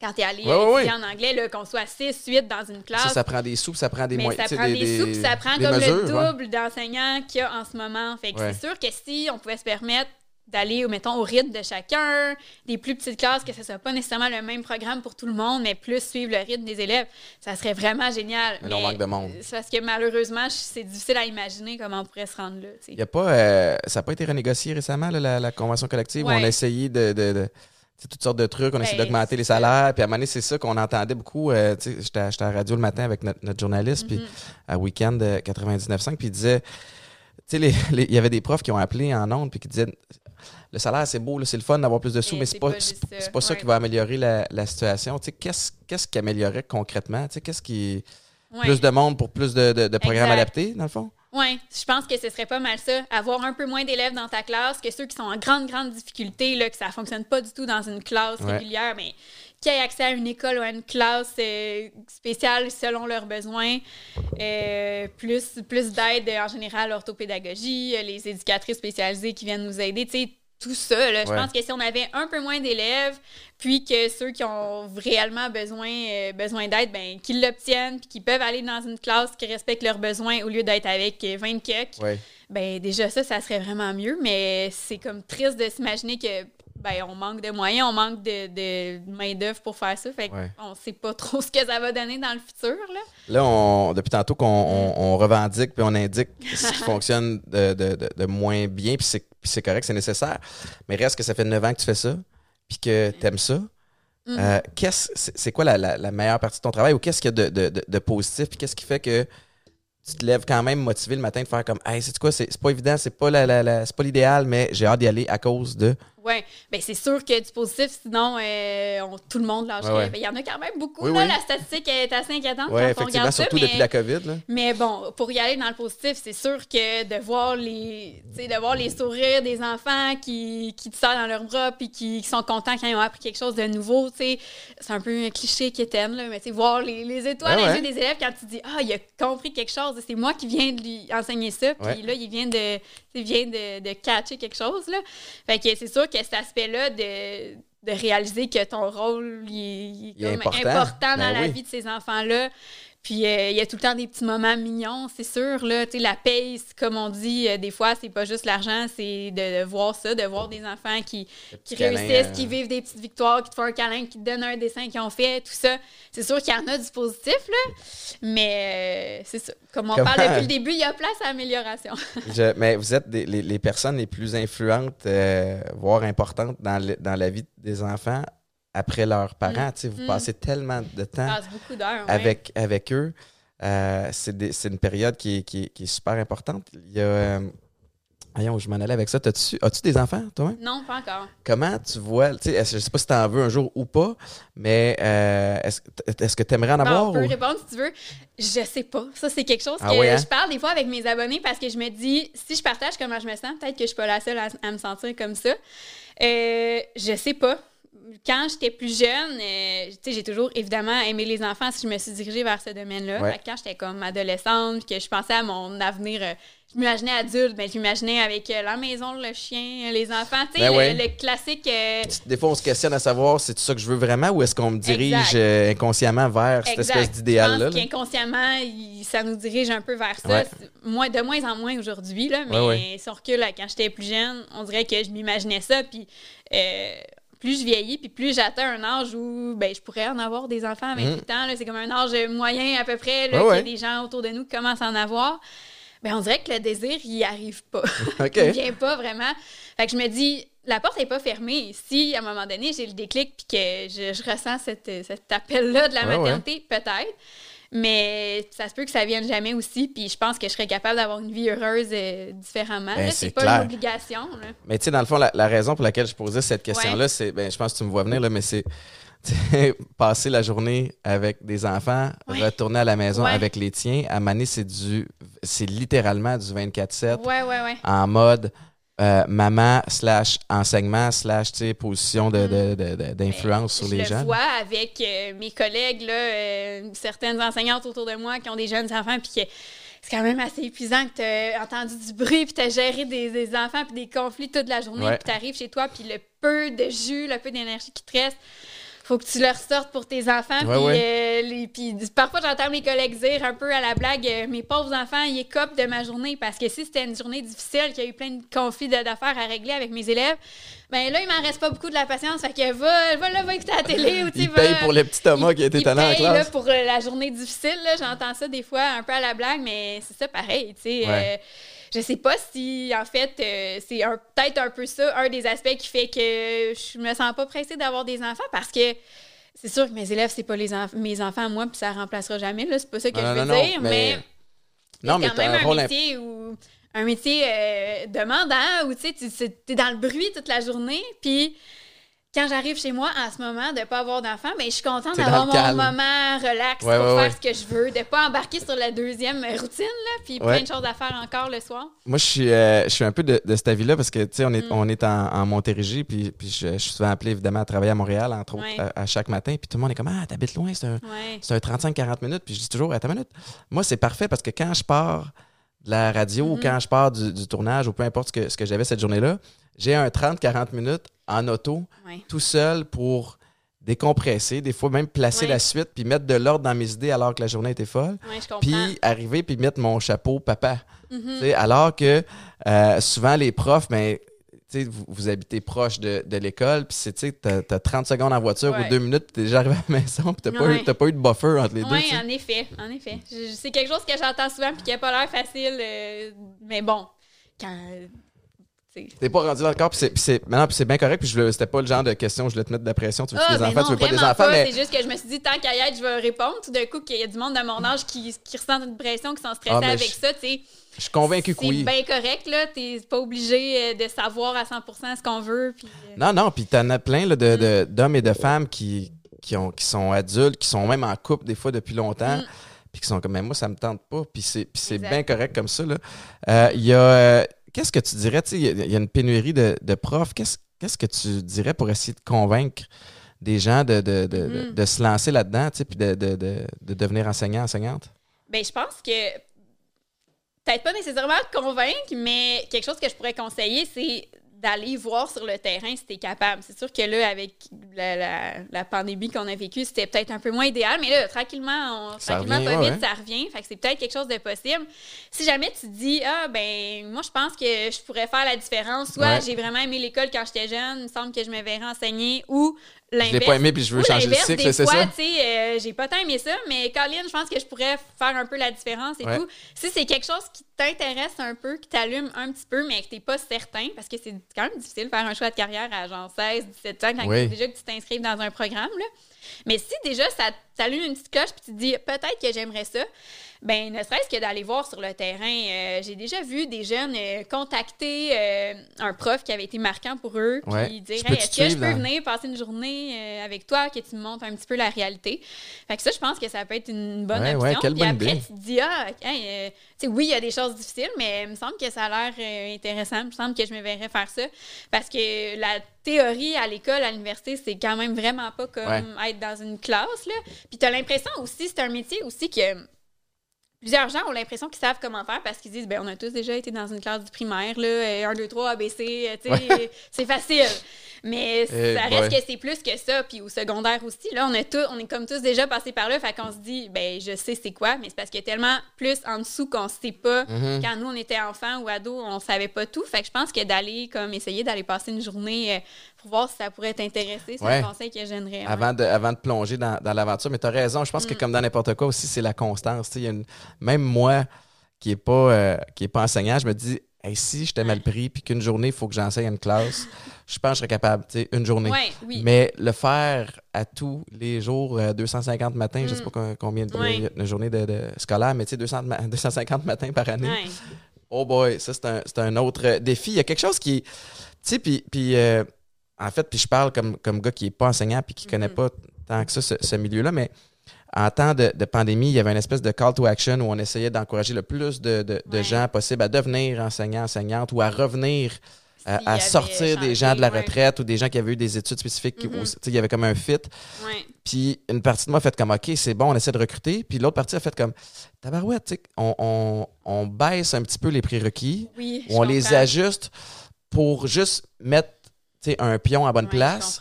quand tu es allé Ouais, euh, ouais, en anglais, qu'on soit 6, 8 dans une classe. Ça, ça prend des sous, ça prend des Mais moyens. ça prend des, sous, puis ça prend des comme mesures, le double d'enseignants qu'il y a en ce moment. Fait que c'est sûr que si on pouvait se permettre d'aller, mettons, au rythme de chacun, des plus petites classes, que ce soit pas nécessairement le même programme pour tout le monde, mais plus suivre le rythme des élèves, ça serait vraiment génial. Mais là, on manque de monde. C'est parce que malheureusement, c'est difficile à imaginer comment on pourrait se rendre là. y a pas, euh, ça n'a pas été renégocié récemment, là, la, la convention collective, où on a essayé de. Toutes sortes de trucs, on a essayé Ben, d'augmenter les salaires. Puis à un moment donné, c'est ça qu'on entendait beaucoup. euh, J'étais à- la radio le matin avec notre, notre journaliste, puis Mhm. à Weekend euh, 99.5, puis il disait. Tu sais, il y avait des profs qui ont appelé en ondes, puis qui disaient le salaire, c'est beau, là, c'est le fun d'avoir plus de sous, Mais mais c'est pas, pas pas ça Ouais. qui va améliorer la, la situation. Tu sais, Qu'est-ce qui améliorerait concrètement? Tu sais, Qu'est-ce qui. Ouais. Plus de monde pour plus de, de- de programmes adaptés, dans le fond? Oui, je pense que ce serait pas mal ça. Avoir un peu moins d'élèves dans ta classe, que ceux qui sont en grande, grande difficulté, là, que ça fonctionne pas du tout dans une classe Ouais. régulière, mais qui aient accès à une école ou à une classe euh, spéciale selon leurs besoins. Euh, plus plus d'aide en général, orthopédagogie, euh, les éducatrices spécialisées qui viennent nous aider, tu sais, tout ça. Là, Je Ouais. pense que si on avait un peu moins d'élèves, puis que ceux qui ont réellement besoin, euh, besoin d'aide, ben, qu'ils l'obtiennent, puis qu'ils peuvent aller dans une classe qui respecte leurs besoins au lieu d'être avec euh, 20 kecs, Oui. ben déjà ça, ça serait vraiment mieux. Mais c'est comme triste de s'imaginer que ben on manque de moyens, on manque de, de main-d'œuvre pour faire ça. Fait Ouais. qu'on sait pas trop ce que ça va donner dans le futur. Là. Là, on, depuis tantôt qu'on on, on revendique puis on indique ce qui fonctionne de, de- de- de moins bien, puis c'est correct, c'est nécessaire. Mais reste que ça fait 9 ans que tu fais ça, puis que tu aimes ça. Mhm. Euh, qu'est-ce- c'est quoi la, la- la meilleure partie de ton travail ou qu'est-ce qu'il y a de, positif, puis qu'est-ce qui fait que tu te lèves quand même motivé le matin de faire comme Hey, c'est quoi, c'est c'est pas évident, c'est pas la, la- la- c'est pas l'idéal, mais j'ai hâte d'y aller à cause de. Ouais, ben c'est sûr que du positif, sinon euh, on- tout le monde lâcherait. Ouais, ouais. Ben, Il y en a quand même beaucoup. Oui, là, oui. La statistique est assez inquiétante Ouais, quand on regarde ça. surtout mais... depuis la COVID. Là. Mais bon, pour y aller dans le positif, c'est sûr que de voir les, de voir les sourires des enfants qui, qui te sortent dans leurs bras puis qui, qui sont contents quand ils ont appris quelque chose de nouveau, c'est un peu un cliché qui là, mais voir les, les étoiles dans les yeux des élèves quand tu dis ah il a compris quelque chose, c'est moi qui viens de lui enseigner ça, puis là il vient de, il vient de, de catcher quelque chose là. Fait que c'est sûr que cet aspect-là de de réaliser que ton rôle il, est- il est Il est comme important. important, dans Ben la oui. vie de ces enfants-là. Puis euh, il y a tout le temps des petits moments mignons, c'est sûr. Là, la paye, comme on dit, euh, des fois, c'est pas juste l'argent, c'est de, de voir ça, de voir des enfants qui, qui câlin, réussissent, euh, qui vivent des petites victoires, qui te font un câlin, qui te donnent un dessin qu'ils ont fait, tout ça. C'est sûr qu'il y en a du positif, là, mais euh, c'est ça. Comme on Comment- parle depuis le début, il y a place à amélioration. Je- mais vous êtes des- les, les personnes les plus influentes, euh, voire importantes dans, le- dans la vie des enfants après leurs parents. Sais, Vous Mm. passez tellement de temps beaucoup ouais. avec, avec eux. Euh, c'est une période qui est, qui est- qui est super importante. Il y a. euh, voyons, je m'en allais avec ça. As-tu des enfants, toi? Non, pas encore. Comment tu vois, tu sais, je sais pas si tu en veux un jour ou pas, mais euh, est-ce que tu aimerais en Bon, avoir? on peut ou- répondre si tu veux. Je sais pas. Ça, c'est quelque chose Ah que hein? je parle des fois avec mes abonnés parce que je me dis, si je partage comment je me sens, peut-être que je suis pas la seule à, à me sentir comme ça. Euh, je sais pas. Quand j'étais plus jeune, euh, j'ai toujours évidemment aimé les enfants si je me suis dirigée vers ce domaine-là. Ouais. Quand j'étais comme adolescente, que je pensais à mon avenir euh, je m'imaginais adulte, mais je m'imaginais avec euh, la maison, le chien, les enfants, tu sais, Ben le, ouais. le classique. Des fois, on se questionne à savoir c'est ça que je veux vraiment ou est-ce qu'on me dirige inconsciemment vers cette Exact. espèce d'idéal-là? Là? pense qu'inconsciemment, il- ça nous dirige un peu vers ça. Ouais. Moins, de moins en moins aujourd'hui, mais si on recule quand j'étais plus jeune, on dirait que je m'imaginais ça. Puis plus je vieillis, puis plus j'atteins un âge où ben, je pourrais en avoir des enfants à 28 ans. là. C'est comme un âge moyen à peu près, là, Mhm. Ouais, a des gens autour de nous qui commencent à en avoir. Ben, on dirait que le désir, il arrive pas. OK. il vient pas vraiment. Fait que je me dis, la porte est pas fermée. Si, à un moment donné, j'ai le déclic puis que je, je ressens cette, cet appel-là de la ouais. maternité, peut-être. Mais ça se peut que ça vienne jamais aussi. Puis je pense que je serais capable d'avoir une vie heureuse euh, différemment. Ben, c'est pas clair. une obligation. là. Mais tu sais, dans le fond, la, la raison pour laquelle je posais cette question-là, c'est, ben, je pense que tu me vois venir, là, mais c'est passer la journée avec des enfants, Ouais. retourner à la maison Ouais. avec les tiens. À Mané, c'est du, c'est littéralement du 24-7 Ouais, ouais, ouais. en mode euh, maman slash enseignement slash position de, de- de- de- d'influence sur je les le jeunes. vois avec euh, mes collègues, là, euh, certaines enseignantes autour de moi qui ont des jeunes enfants, puis c'est quand même assez épuisant que tu as entendu du bruit, puis tu as géré des, des enfants, puis des conflits toute la journée, Ouais. puis tu arrives chez toi, puis le peu de jus, le peu d'énergie qui te reste, faut que tu leur sortes pour tes enfants. Ouais, puis, ouais. euh, les- puis parfois, j'entends mes collègues dire un peu à la blague euh, Mes pauvres enfants, ils écopent de ma journée. Parce que si c'était une journée difficile, qu'il y a eu plein de conflits d'affaires à régler avec mes élèves, ben là, il m'en reste pas beaucoup de la patience. Fait que va, va, là, va écouter la télé. ou Il va- paye pour le petit Thomas il- qui a été étonnant en là, classe. pour euh, la journée difficile. J'entends ça des fois un peu à la blague, mais c'est ça pareil. tu sais. Ouais. Euh, je sais pas si, en fait, euh, c'est peut-être un peu ça, un des aspects qui fait que je me sens pas pressée d'avoir des enfants parce que c'est sûr que mes élèves, c'est pas les enf- mes enfants à moi, puis ça remplacera jamais. là. C'est pas ça que Non, je veux non, non, dire, mais- mais, Non, c'est mais quand même un un, rôle imp- métier où un métier euh, demandant où tu sais, tu es dans le bruit toute la journée, puis quand j'arrive chez moi en ce moment de pas avoir d'enfant, ben je suis contente d'avoir mon calme. moment relax Ouais, pour ouais, faire ouais. ce que je veux, de pas embarquer sur la deuxième routine là, puis plein de choses à faire encore le soir. Moi, je suis, euh, je suis un peu de, de cet avis-là parce que, tu sais, on est, Mm. on est en, en Montérégie, puis, puis je, je suis souvent appelé, évidemment, à travailler à Montréal, entre autres, à, à chaque matin. Puis tout le monde est comme, ah, t'habites loin, c'est un, Ouais. c'est un 35-40 minutes. Puis je dis toujours, attends une minute. Moi, c'est parfait parce que quand je pars la radio ou Mhm. quand je pars du, du tournage ou peu importe ce que, ce que j'avais cette journée-là, j'ai un 30-40 minutes en auto, Ouais. tout seul pour décompresser, des fois même placer Ouais. la suite, puis mettre de l'ordre dans mes idées alors que la journée était folle. Ouais. Puis arriver puis mettre mon chapeau papa. Mhm. Sais, Alors que euh, souvent les profs, ben, vous, vous habitez proche de, de l'école, puis c'est, tu sais, t'as, t'as 30 secondes en voiture Ouais. ou deux minutes, puis t'es déjà arrivé à la maison, puis t'as, pas, Ouais. eu, t'as pas eu de buffer entre les deux. Oui, en effet, en effet. C'est quelque chose que j'entends souvent puis qui n'a pas l'air facile, euh, mais bon, quand... T'es pas rendu encore, puis c'est, puis c'est, maintenant, c'est bien correct, puis c'était pas le genre de question où je voulais te mettre de la pression, tu veux Ah, des ben enfants, non, tu veux pas des enfants, mais C'est juste que je me suis dit, tant qu'à y être, je vais répondre. Tout d'un coup, qu'il y a du monde de mon âge qui, qui ressent une pression, qui sont stressés Ah, avec je- ça, tu sais. Je suis convaincu que C'est oui. bien correct, là. T'es pas obligé euh, de savoir à 100% ce qu'on veut. Puis, euh, Non, non, puis t'en as plein là, de, Mm. d'hommes et de femmes qui, qui, ont, qui sont adultes, qui sont même en couple des fois depuis longtemps, Mm. puis qui sont comme, mais moi, ça me tente pas, puis c'est, c'est bien correct comme ça. là. Euh, Il y a, euh, qu'est-ce que tu dirais, tu sais, il y a- il y, a une pénurie de, de profs, qu'est-ce, qu'est-ce que tu dirais pour essayer de convaincre des gens de, de, de, de- Mhm. de se lancer là-dedans, tu sais, puis de, de, de, de devenir enseignant, enseignante? Ben, je pense que peut-être pas nécessairement convaincre, mais quelque chose que je pourrais conseiller, c'est d'aller voir sur le terrain si tu es capable. C'est sûr que là, avec la, la- la pandémie qu'on a vécue, c'était peut-être un peu moins idéal, mais là, tranquillement, on, Ça tranquillement revient, pas ouais, vite, ça revient. Fait que c'est peut-être quelque chose de possible. Si jamais tu te dis, ah, ben, moi, je pense que je pourrais faire la différence, soit Ouais. j'ai vraiment aimé l'école quand j'étais jeune, il me semble que je me verrais enseigner, ou Je l'ai pas aimé, puis je veux changer de cycle, c'est ça? tu sais, euh, j'ai pas tant aimé ça, mais Colin, je pense que je pourrais faire un peu la différence et Ouais. tout. Si c'est quelque chose qui t'intéresse un peu, qui t'allume un petit peu, mais que t'es pas certain, parce que c'est quand même difficile de faire un choix de carrière à genre 16, 17 ans, quand Oui. déjà que tu t'inscrives dans un programme, là. Mais si déjà ça t'allume une petite cloche puis tu te dis peut-être que j'aimerais ça, ben ne serait-ce que d'aller voir sur le terrain. Euh, j'ai déjà vu des jeunes euh, contacter euh, un prof qui avait été marquant pour eux, puis Ouais. dire Hey, est-ce que je peux venir passer une journée avec toi, que tu me montres un petit peu la réalité? Fait que ça, je pense que ça peut être une bonne Ouais, option. ouais, puis bonne après, idée. tu te dis ah, hey, oui, il y a des choses difficiles, mais il me semble que ça a l'air euh, intéressant. Il me semble que je me verrais faire ça parce que la théorie à l'école, à l'université, c'est quand même vraiment pas comme Ouais. être dans une classe. Là. Puis tu as l'impression aussi, c'est un métier aussi que plusieurs gens ont l'impression qu'ils savent comment faire parce qu'ils disent ben on a tous déjà été dans une classe du primaire là 1 2 3 ABC tu sais c'est facile. Mais Eh ça reste que c'est plus que ça. Puis au secondaire aussi là on a tous on est comme tous déjà passés par là. Fait qu'on se dit ben je sais c'est quoi mais c'est parce qu'il y a tellement plus en dessous qu'on sait pas. Mhm. quand nous on était enfants ou ados on savait pas tout. Fait que je pense que d'aller comme essayer d'aller passer une journée euh, pour voir si ça pourrait t'intéresser c'est Ouais. un conseil que ouais. avant de, avant de plonger dans, dans l'aventure. Mais tu as raison, je pense Mm. que comme dans n'importe quoi aussi, c'est la constance. Y a une- même moi, qui n'est pas, euh, qui est pas enseignant, je me dis, hey, si j'étais mal pris puis qu'une journée, il faut que j'enseigne une classe, je pense que je serais capable, tu sais, une journée. Ouais, oui Mais le faire à tous les jours, euh, 250 matins, je sais pas co- combien de, Mm. Ouais. de journées de, de scolaire, mais tu sais, 200 ma- 250 matins par année. Ouais. Oh boy, ça c'est un, un autre euh, défi. Il y a quelque chose qui. Tu sais, puis. puis, euh, en fait, puis je parle comme, comme gars qui n'est pas enseignant puis qui ne connaît Mhm. pas tant que ça ce, ce milieu-là, mais en temps de, de pandémie, il y avait une espèce de call to action où on essayait d'encourager le plus de, de- de Ouais. gens possible à devenir enseignants, enseignantes ou à revenir à, sortir des gens de la ouais. retraite ou des gens qui avaient eu des études spécifiques. où, tu sais, il y avait comme un fit. Ouais. Puis une partie de moi a fait comme OK, c'est bon, on essaie de recruter. Puis l'autre partie a fait comme Tabarouette, tu sais, on, on, on baisse un petit peu les prérequis, Oui, on les ajuste pour juste mettre un pion à bonne Ouais, place.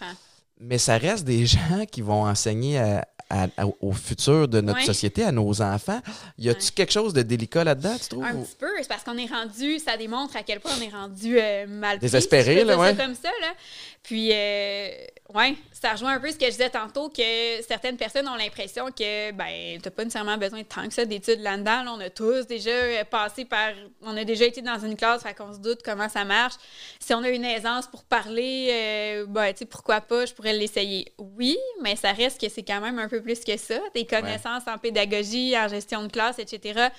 Mais ça reste des gens qui vont enseigner à- à- à- au futur de notre Ouais. société, à nos enfants. Y a-tu Ouais. quelque chose de délicat là-dedans, tu trouves? Un petit peu, c'est parce qu'on est rendu, ça démontre à quel point on est rendu euh, mal pris, Désespéré, si là, ça ouais. comme ça, là. Puis, euh, ouais, ça rejoint un peu ce que je disais tantôt, que certaines personnes ont l'impression que, ben, t'as pas nécessairement besoin de tant que ça d'études là-dedans. là. on a tous déjà euh, passé par, on a déjà été dans une classe, fait qu'on se doute comment ça marche. Si on a une aisance pour parler, euh, ben, tu sais, pourquoi pas, je pourrais l'essayer. Oui, mais ça reste que c'est quand même un peu plus que ça. Tes connaissances en pédagogie, en gestion de classe, etc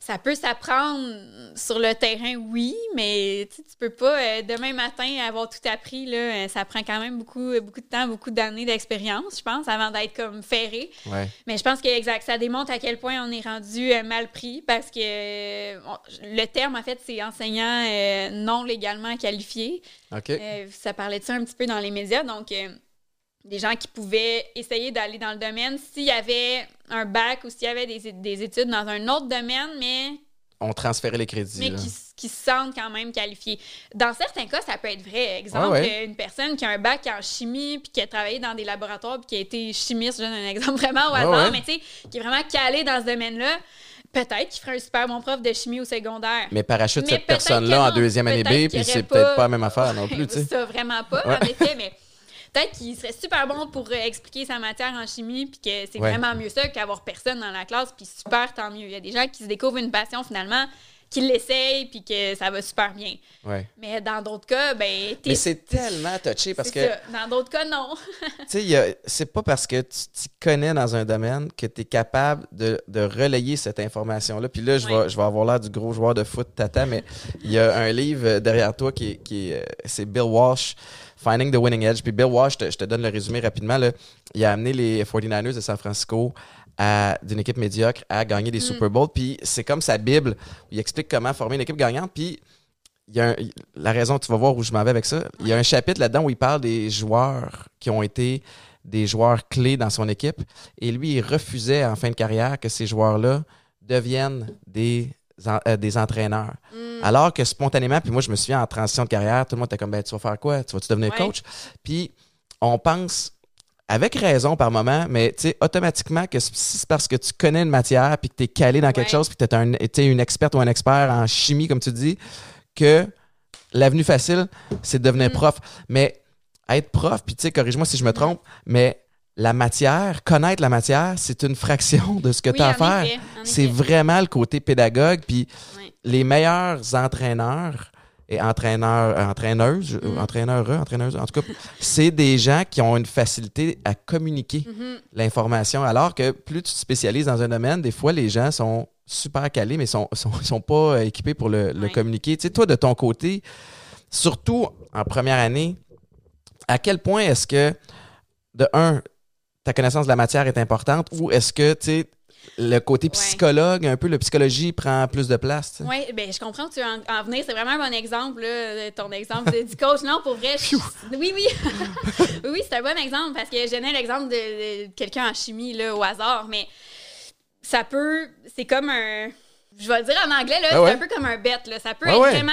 ça peut s'apprendre sur le terrain, oui, mais tu peux pas euh, demain matin avoir tout appris. Là, Euh, ça prend quand même beaucoup, beaucoup de temps, beaucoup d'années d'expérience, je pense, avant d'être comme ferré. Ouais. Mais je pense que exact, ça démontre à quel point on est rendu euh, mal pris parce que euh, on- le terme, en fait, c'est enseignant euh, non légalement qualifié. OK. Euh, ça parlait de ça un petit peu dans les médias. Donc, euh, des gens qui pouvaient essayer d'aller dans le domaine s'il y avait un bac ou s'il y avait des, des études dans un autre domaine, mais, On transférait les crédits. mais qui, se sentent quand même qualifiés. Dans certains cas, ça peut être vrai. Exemple, Ouais, ouais. une personne qui a un bac en chimie puis qui a travaillé dans des laboratoires puis qui a été chimiste, je donne un exemple vraiment au hasard, ouais. mais tu sais, qui est vraiment calé dans ce domaine-là. Peut-être qu'il ferait un super bon prof de chimie au secondaire. Mais parachute Mais cette personne-là en deuxième année B, puis c'est peut-être pas- la même affaire non plus. Ça, vraiment pas, Ouais. en effet, mais peut-être qu'il serait super bon pour euh, expliquer sa matière en chimie, puis que c'est Ouais. vraiment mieux ça qu'avoir personne dans la classe, puis super, tant mieux. Il y a des gens qui se découvrent une passion finalement, qui l'essayent, puis que ça va super bien. Ouais. Mais dans d'autres cas, ben. Mais c'est tellement touché parce que ça. Dans d'autres cas, non. Tu sais, c'est pas parce que tu t'y connais dans un domaine que tu es capable de, de relayer cette information-là. Puis là, je vais, Ouais. je vais avoir l'air du gros joueur de foot tata, mais il y a un livre euh, derrière toi qui est, qui euh, c'est Bill Walsh, Finding the Winning Edge. Puis Bill Walsh, je te, je te donne le résumé rapidement, là, il a amené les 49ers de San Francisco d'une équipe médiocre à gagner des Super Bowls. Puis c'est comme sa Bible, où il explique comment former une équipe gagnante. Puis il y a un- la raison, tu vas voir où je m'en vais avec ça. Il y a un chapitre là-dedans où il parle des joueurs qui ont été des joueurs clés dans son équipe. Et lui, il refusait en fin de carrière que ces joueurs-là deviennent des, euh, des entraîneurs. Mm. Alors que spontanément, puis moi, je me souviens en transition de carrière, tout le monde était comme, ben, tu vas faire quoi? Tu vas-tu devenir Ouais. coach? Puis on pense, avec raison par moment, mais tu sais, automatiquement, que si c'est parce que tu connais une matière, puis que tu es calé dans quelque Ouais. chose, puis que tu es une experte ou un expert en chimie, comme tu dis, que l'avenue facile, c'est de devenir Mm. prof. Mais être prof, puis tu sais, corrige-moi si je me trompe, mais la matière, connaître la matière, c'est une fraction de ce que Oui, tu as à faire. C'est vraiment le côté pédagogue, puis les meilleurs entraîneurs et entraîneurs, euh, entraîneuses, euh, Mm. entraîneurs, entraîneuses, en tout cas, c'est des gens qui ont une facilité à communiquer Mhm. l'information. Alors que plus tu te spécialises dans un domaine, des fois, les gens sont super calés, mais sont, sont, sont pas euh, équipés pour le, le communiquer. Tu sais, toi, de ton côté, surtout en première année, à quel point est-ce que, de un, ta connaissance de la matière est importante ou est-ce que, tu sais, le côté Ouais. psychologue, un peu, la psychologie prend plus de place? Oui, ben, je comprends que tu veux en, en venir. C'est vraiment un bon exemple, là, ton exemple de, du coach. Non, pour vrai. je- oui, oui. oui, c'est un bon exemple parce que je donnais l'exemple de, de quelqu'un en chimie là, au hasard, mais ça peut. C'est comme un. Je vais le dire en anglais, là, Ah c'est un peu comme un. Là. Ça peut Ah être ouais. vraiment.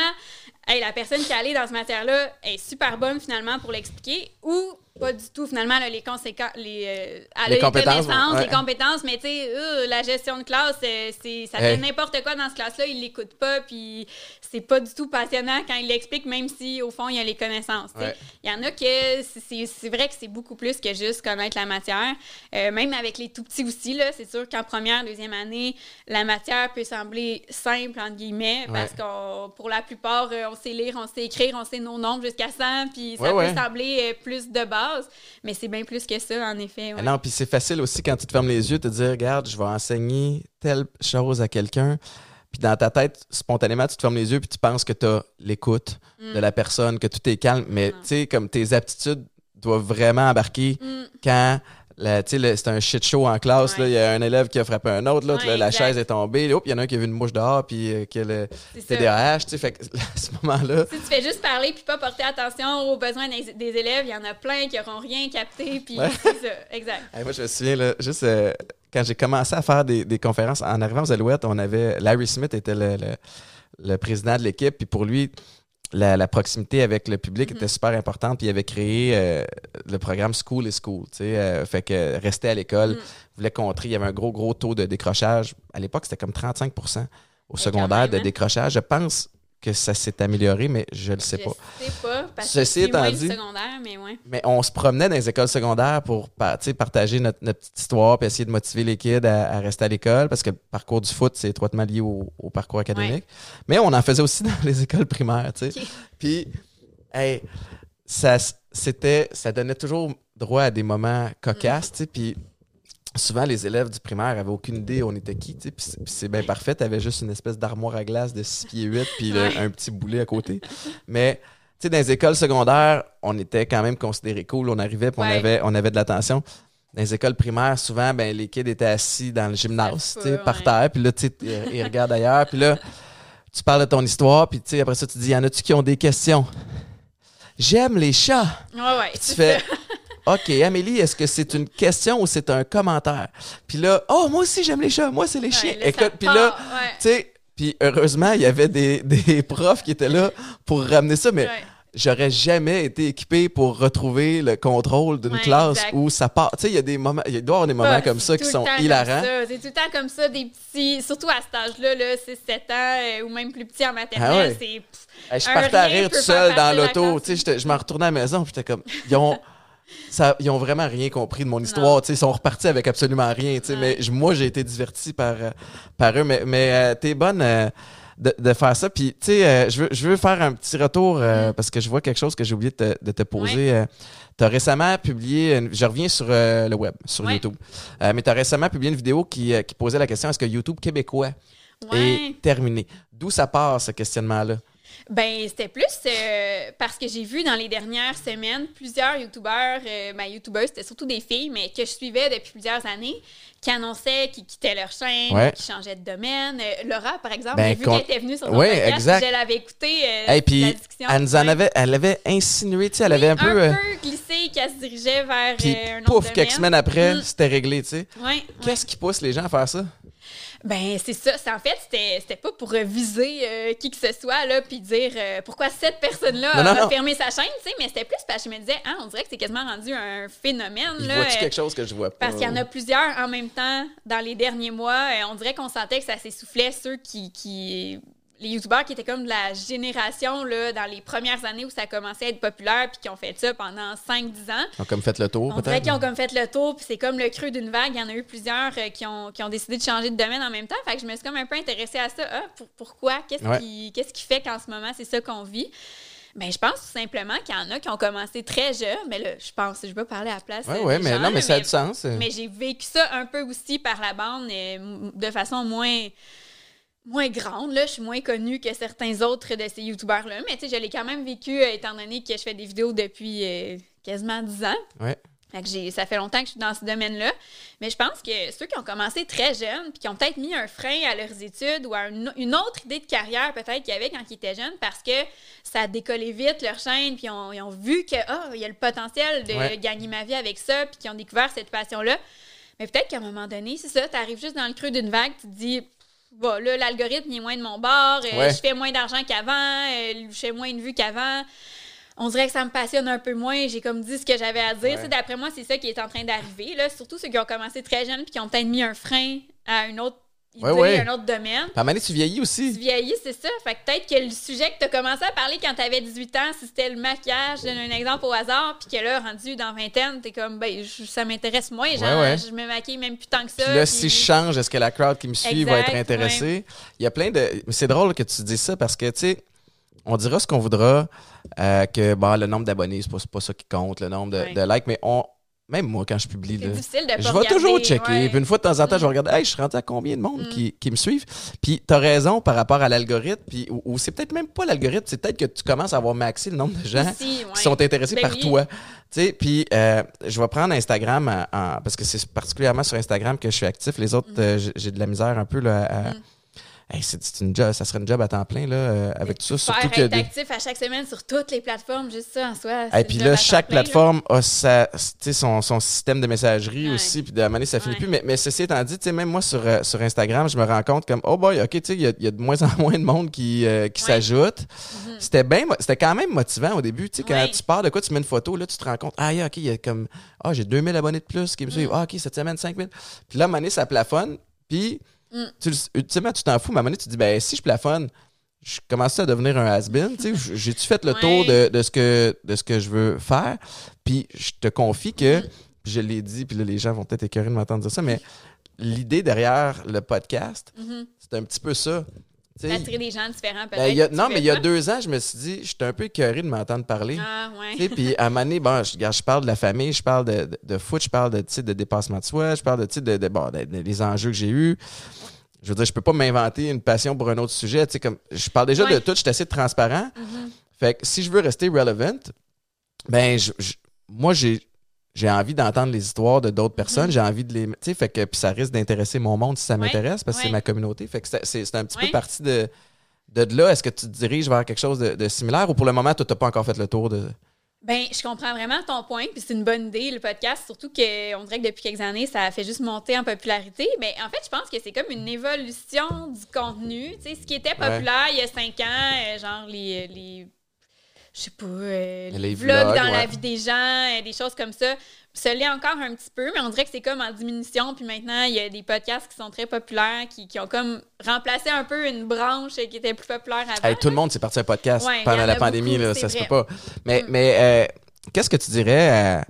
Hey, la personne qui est allée dans ce matière-là est super bonne finalement pour l'expliquer ou pas du tout finalement là, les conséquences les euh, compétences, connaissances ouais. les compétences mais tu sais euh, la gestion de classe euh, c'est ça Hey. fait n'importe quoi dans ce classe-là il l'écoute pas puis c'est pas du tout passionnant quand il l'explique même si au fond il a les connaissances. Ouais. il y en a que c'est- vrai que c'est beaucoup plus que juste connaître la matière Euh, même avec les tout petits aussi là c'est sûr qu'en première deuxième année la matière peut sembler simple entre guillemets parce qu'on pour la plupart euh, on sait lire on sait écrire on sait nos nombres jusqu'à 100 puis ça Ouais, peut ouais. sembler euh, plus de base mais c'est bien plus que ça en effet ouais. Ah Non, puis c'est facile aussi quand tu te fermes les yeux, de te dire, regarde, je vais enseigner telle chose à quelqu'un. Puis dans ta tête, spontanément, tu te fermes les yeux puis tu penses que tu as l'écoute de la personne, que tout est calme. Mais Non. tu sais, comme tes aptitudes doivent vraiment embarquer Mm. quand c'est un shit show en classe. là. Il y a un élève qui a frappé un autre, l'autre, Ouais, là, la chaise est tombée. Il y en a un qui a vu une mouche dehors puis euh, qui a le. TDAH. Fait que, à ce moment-là, Si tu fais juste parler puis pas porter attention aux besoins des, des élèves, il y en a plein qui auront rien capté, puis Ouais. c'est ça, exact. Moi, je me souviens, là, juste euh, quand j'ai commencé à faire des, des conférences, en arrivant aux Alouettes, on avait. Larry Smith était le, le- le président de l'équipe, puis pour lui, la, la proximité avec le public Mhm. était super importante, puis il avait créé euh, le programme School is School. tu sais, euh, fait que rester à l'école, Mhm. voulait contrer. Il y avait un gros, gros taux de décrochage. À l'époque, c'était comme 35% au secondaire même, de hein? décrochage. Je pense que ça s'est amélioré, mais je le sais je pas. sais pas, parce Ceci que étant dit- secondaire, mais ouais. Mais on se promenait dans les écoles secondaires pour partager notre, notre petite histoire puis essayer de motiver les kids à, à rester à l'école parce que le parcours du foot, c'est étroitement lié au, au parcours académique. Mais on en faisait aussi dans les écoles primaires, tu sais. Puis, hey, ça, c'était, ça donnait toujours droit à des moments cocasses, tu sais. Puis souvent, les élèves du primaire avaient aucune idée on était qui, tu sais. Puis c'est- bien parfait. T'avais juste une espèce d'armoire à glace de 6 pieds 8 puis Ouais. un petit boulet à côté. Mais, tu sais, dans les écoles secondaires, on était quand même considérés cool. On arrivait puis on, avait, on avait de l'attention. Dans les écoles primaires, souvent, ben, les kids étaient assis dans le gymnase, tu sais, par ouais. terre. Puis là, tu sais, ils regardent ailleurs. Puis là, tu parles de ton histoire. Puis, tu sais, après ça, tu dis, y en a-tu qui ont des questions? J'aime les chats. Ouais, ouais. Tu fais. OK, Amélie, est-ce que c'est une question ou c'est un commentaire? Puis là, oh, moi aussi, j'aime les chats. Moi, c'est les chiens. Ouais, Écoute, puis là, ouais. tu sais, puis heureusement, il y avait des, des profs qui étaient là pour ramener ça, mais Ouais. j'aurais jamais été équipé pour retrouver le contrôle d'une classe exact. où ça part. Tu sais, il y a des moments, il doit y avoir des moments comme c'est ça qui sont hilarants. C'est tout le temps comme ça, des petits, surtout à cet âge-là, là, 6-7 ans, euh, ou même plus petit en maternelle, Ah ouais. c'est... je partais à rire tout seul dans l'auto. Tu sais, je me retournais à la maison, puis j'étais comme, ils ont, ça, ils ont vraiment rien compris de mon histoire. Ils sont repartis avec absolument rien. Ouais. mais moi, j'ai été diverti par, euh, par eux. Mais, mais euh, t'es bonne euh, de, de faire ça. Puis, tu sais, euh, je veux, je veux faire un petit retour euh, parce que je vois quelque chose que j'ai oublié de te, de te poser. Euh, tu as récemment publié, une- je reviens sur le web, sur Ouais. YouTube, mais tu as récemment publié une vidéo qui, qui posait la question est-ce que YouTube québécois Ouais. est terminé? D'où ça part ce questionnement-là? Ben, c'était plus euh, parce que j'ai vu dans les dernières semaines plusieurs youtubeurs, euh, ben, youtubeurs, c'était surtout des filles, mais que je suivais depuis plusieurs années, qui annonçaient qu'ils quittaient leur chaîne, Ouais. qui changeaient de domaine. Euh, Laura, par exemple, Ben, j'ai vu qu'elle était venue sur ton Ouais, podcast, exact. je l'avais écouté, euh, Et puis, la discussion. elle nous en avait, elle avait insinué, tu sais, elle avait Oui, un peu. euh, glissé qu'elle se dirigeait vers Puis, euh, un autre pouf, domaine. quelques semaines après, Mm. c'était réglé, tu sais. Ouais, ouais. Qu'est-ce qui pousse les gens à faire ça? Ben, c'est ça. C'est, en fait, c'était, c'était pas pour viser euh, qui que ce soit, là, puis dire euh, pourquoi cette personne-là a non. fermé sa chaîne, tu sais, mais c'était plus parce que je me disais, ah, on dirait que c'est quasiment rendu un phénomène, Il là. voit-tu euh, quelque chose que je vois pas? parce qu'il y en a plusieurs en même temps dans les derniers mois. On dirait qu'on sentait que ça s'essoufflait, ceux qui. qui les youtubeurs qui étaient comme de la génération là, dans les premières années où ça commençait à être populaire puis qui ont fait ça pendant 5-10 ans. Ils ont comme fait le tour, On dirait peut-être? qu'ils ont comme fait le tour, puis c'est comme le creux d'une vague. Il y en a eu plusieurs euh, qui, ont, qui ont décidé de changer de domaine en même temps. Fait que je me suis comme un peu intéressée à ça. Ah, pour- pourquoi? Qu'est-ce Ouais. qui, qu'est-ce qui fait qu'en ce moment, c'est ça qu'on vit? Ben, je pense tout simplement qu'il y en a qui ont commencé très jeunes. Mais là, je pense, je vais parler à la place. Ouais, des mais gens, non, mais ça a du sens. euh. mais j'ai vécu ça un peu aussi par la bande, euh, de façon moins moins grande. Là. Je suis moins connue que certains autres de ces youtubeurs-là. Mais tu sais, je l'ai quand même vécu, euh, étant donné que je fais des vidéos depuis euh, quasiment 10 ans. Ouais. Fait que j'ai, ça fait longtemps que je suis dans ce domaine-là. Mais je pense que ceux qui ont commencé très jeunes, puis qui ont peut-être mis un frein à leurs études ou à une, une autre idée de carrière peut-être qu'il y avait quand ils étaient jeunes, parce que ça a décollé vite leur chaîne, puis ils ont, ils ont vu que il y a le potentiel de Ouais. gagner ma vie avec ça, puis qu'ils ont découvert cette passion-là. Mais peut-être qu'à un moment donné, c'est ça, tu arrives juste dans le creux d'une vague, tu te dis, bon, là, l'algorithme il est moins de mon bord, euh, Ouais. je fais moins d'argent qu'avant, euh, je fais moins de vues qu'avant. On dirait que ça me passionne un peu moins. J'ai comme dit ce que j'avais à dire. Ouais. D'après moi, c'est ça qui est en train d'arriver. là. Surtout ceux qui ont commencé très jeunes puis qui ont peut-être mis un frein à une autre idée, Ouais, ouais. un autre domaine. Puis à un moment donné, tu vieillis Tu aussi. vieillis, c'est ça. Fait que peut-être que le sujet que tu as commencé à parler quand tu avais 18 ans, si c'était le maquillage, je donne un exemple au hasard, puis que là, rendu dans vingtaine, t'es comme, ben, je- ça m'intéresse moins. Genre, ouais. je me maquille même plus tant que ça. Puis là, puis- si je change, est-ce que la crowd qui me suit va être intéressée? Il y a plein de. C'est drôle que tu dises ça parce que, tu sais, on dira ce qu'on voudra, euh, que bon, le nombre d'abonnés, c'est pas, pas ça qui compte, le nombre de, de likes, mais on. Même moi, quand je publie, là, difficile de je vais toujours checker. ouais. Puis une fois de temps en temps, je vais Mm. regarder, hey, je suis rendu à combien de monde Mm. qui, qui me suivent? Puis t'as raison par rapport à l'algorithme, puis ou, ou c'est peut-être même pas l'algorithme, c'est peut-être que tu commences à avoir maxé le nombre de gens ouais. qui sont intéressés Ben par oui. toi. Tu sais, puis euh, je vais prendre Instagram en- en- parce que c'est particulièrement sur Instagram que je suis actif. Les autres, Mm. euh, j'ai- j'ai de la misère un peu là. à- Hey, c'est une job, ça serait une job à temps plein là, euh, avec tout ça. Surtout que être des- actif à chaque semaine sur toutes les plateformes, juste ça en soi. et puis là, chaque là. plateforme a sa, son, son système de messagerie Ouais. aussi, puis de la manière, ça finit Ouais. plus. Mais, mais ceci étant dit, même moi sur, euh, sur Instagram, je me rends compte comme, oh boy, OK, tu sais, il y a, il y a de moins en moins de monde qui, euh, qui Ouais. s'ajoute. Mhm. C'était bien, c'était quand même motivant au début. Tu sais, quand tu pars de quoi, tu mets une photo, là, tu te rends compte, ah, yeah, OK, il y a comme, ah, j'ai 2000 abonnés de plus qui me suivent. Mm. Ah, OK, cette semaine, 5000. Puis là, à un moment donné, ça plafonne. Puis, Mm. tu, ultimement, tu t'en fous. Mais à un moment donné, tu te dis, ben, si je plafonne, je commence à devenir un has-been. tu sais, J'ai-tu fait le Ouais. tour de, de ce que, de ce que je veux faire? Puis, je te confie que, Mm. je l'ai dit, puis là, les gens vont peut-être écœurer de m'entendre dire ça, mais l'idée derrière le podcast, Mhm. c'est un petit peu ça. Tu sais, Attirer des gens différents, peut-être. ben, tu non, mais il y a deux ans, je me suis dit, j'étais un peu écœuré de m'entendre parler. Ah, ouais. Puis à un moment donné, bon, je, parle de la famille, je parle de, de, de foot, je parle de, de dépassement de soi, je parle de, de, de, bon, de- de- des enjeux que j'ai eus. Je veux dire, je peux pas m'inventer une passion pour un autre sujet. tu sais, Comme, je parle déjà de tout, je suis assez transparent. Mhm. Fait que si je veux rester relevant, ben, je- je- moi, j'ai. J'ai envie d'entendre les histoires de d'autres personnes. Mhm. J'ai envie de les. Tu sais, fait que puis ça risque d'intéresser mon monde si ça Ouais, m'intéresse parce que c'est ma communauté. Fait que c'est- un petit peu parti de, de là. Est-ce que tu te diriges vers quelque chose de, de similaire ou pour le moment, tu n'as pas encore fait le tour de? Ben, je comprends vraiment ton point, puis c'est une bonne idée, le podcast, surtout qu'on dirait que depuis quelques années, ça a fait juste monter en popularité. Mais en fait, je pense que c'est comme une évolution du contenu. Tu sais, ce qui était populaire il y a cinq ans, euh, genre les, les je sais pas, euh, les, Les vlogs, vlogs, dans ouais. la vie des gens, euh, des choses comme ça, ça l'est encore un petit peu, mais on dirait que c'est comme en diminution. Puis maintenant, il y a des podcasts qui sont très populaires, qui, qui ont comme remplacé un peu une branche qui était plus populaire avant. Hey, tout le monde s'est parti un podcast Ouais, pendant en la pandémie, beaucoup, là, ça se peut pas. Mais, Mm. mais euh, qu'est-ce que tu dirais à,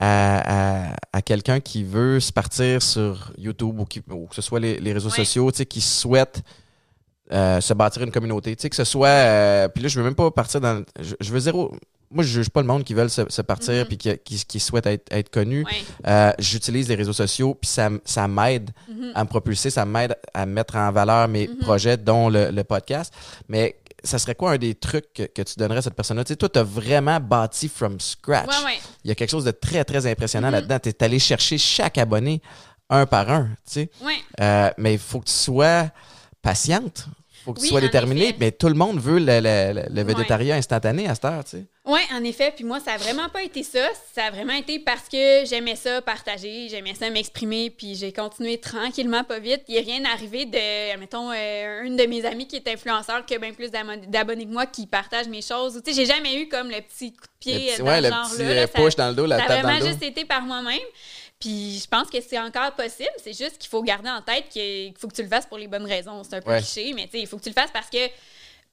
à, à- à quelqu'un qui veut se partir sur YouTube ou, qui, ou que ce soit les, les réseaux Ouais. sociaux, tu sais, qui souhaite euh, se bâtir une communauté, tu sais, que ce soit... euh, puis là, je veux même pas partir dans... Je, je veux zéro... Moi, je juge pas le monde qui veulent se, se partir Mhm. puis qui, qui, qui souhaite être, être connu. Euh, J'utilise les réseaux sociaux puis ça, ça m'aide Mhm. à me propulser, ça m'aide à mettre en valeur mes Mhm. projets, dont le, le podcast. Mais ça serait quoi un des trucs que, que tu donnerais à cette personne-là? Tu sais, toi, tu as vraiment bâti from scratch. Ouais, ouais. Il y a quelque chose de très, très impressionnant Mhm. là-dedans. Tu es allé chercher chaque abonné un par un. Tu sais. Ouais. Mais il faut que tu sois patiente. Il faut que tu Oui, sois effet. Mais tout le monde veut le, le- le- le Ouais. végétarien instantané à cette heure. Tu sais. Oui, en effet. Puis moi, ça a vraiment pas été ça. Ça a vraiment été parce que j'aimais ça partager, j'aimais ça m'exprimer, puis j'ai continué tranquillement, pas vite. Il n'y a rien arrivé de, mettons, euh, une de mes amies qui est influenceur, qui a bien plus d'abonnés que moi, qui partage mes choses. Tu sais, j'ai jamais eu comme le petit coup de pied Le petit, dans ouais, le petit là. euh, Ça- dans le dos, la ça a tape dans vraiment le dos. juste été par moi-même. Puis je pense que c'est encore possible. C'est juste qu'il faut garder en tête qu'il faut que tu le fasses pour les bonnes raisons. C'est un peu Ouais. cliché, mais tu sais, il faut que tu le fasses parce que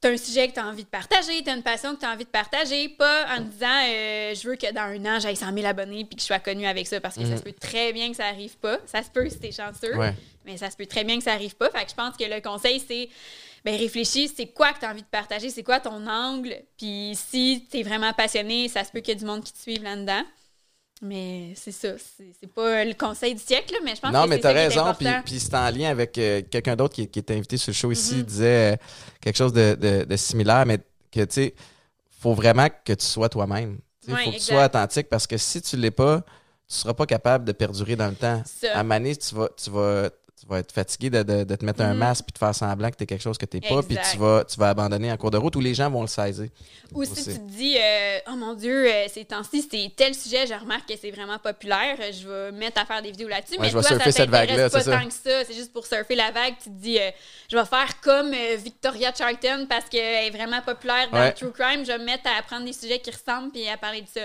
tu as un sujet que tu as envie de partager, tu as une passion que tu as envie de partager, pas en te disant euh, je veux que dans un an, j'aille 100 000 abonnés puis que je sois connue avec ça parce que ça Mhm. se peut très bien que ça arrive pas. Ça se peut si t'es chanceux, Ouais. mais ça se peut très bien que ça arrive pas. Fait que je pense que le conseil, c'est ben, réfléchis, c'est quoi que tu as envie de partager, c'est quoi ton angle? Puis si tu es vraiment passionné, ça se peut qu'il y ait du monde qui te suive là-dedans. Mais c'est ça, c'est pas le conseil du siècle, là, mais je pense Non, que mais c'est ça qui est raison. Puis, c'est en lien avec euh, quelqu'un d'autre qui, qui était invité sur le show ici, Mhm. disait euh, quelque chose de, de- de similaire, mais que tu sais, faut vraiment que tu sois toi-même. Il faut que tu sois authentique parce que si tu l'es pas, tu seras pas capable de perdurer dans le temps. Ça. À Mané, tu vas, tu vas, tu vas être fatigué de, de- de te mettre un Mhm. masque puis de faire semblant que tu es quelque chose que tu pas, puis tu vas, tu vas abandonner en cours de route où les gens vont le saisir. Ou si tu te dis, euh, oh mon Dieu, euh, ces temps-ci, c'est tel sujet, je remarque que c'est vraiment populaire, je vais me mettre à faire des vidéos là-dessus. Ouais, mais je vais toi, surfer ça cette vague-là, pas tant que ça. C'est juste pour surfer la vague. Tu te dis, euh, je vais faire comme Victoria Charlton parce qu'elle est vraiment populaire dans Ouais. le true crime. Je vais me mettre à prendre des sujets qui ressemblent puis à parler de ça.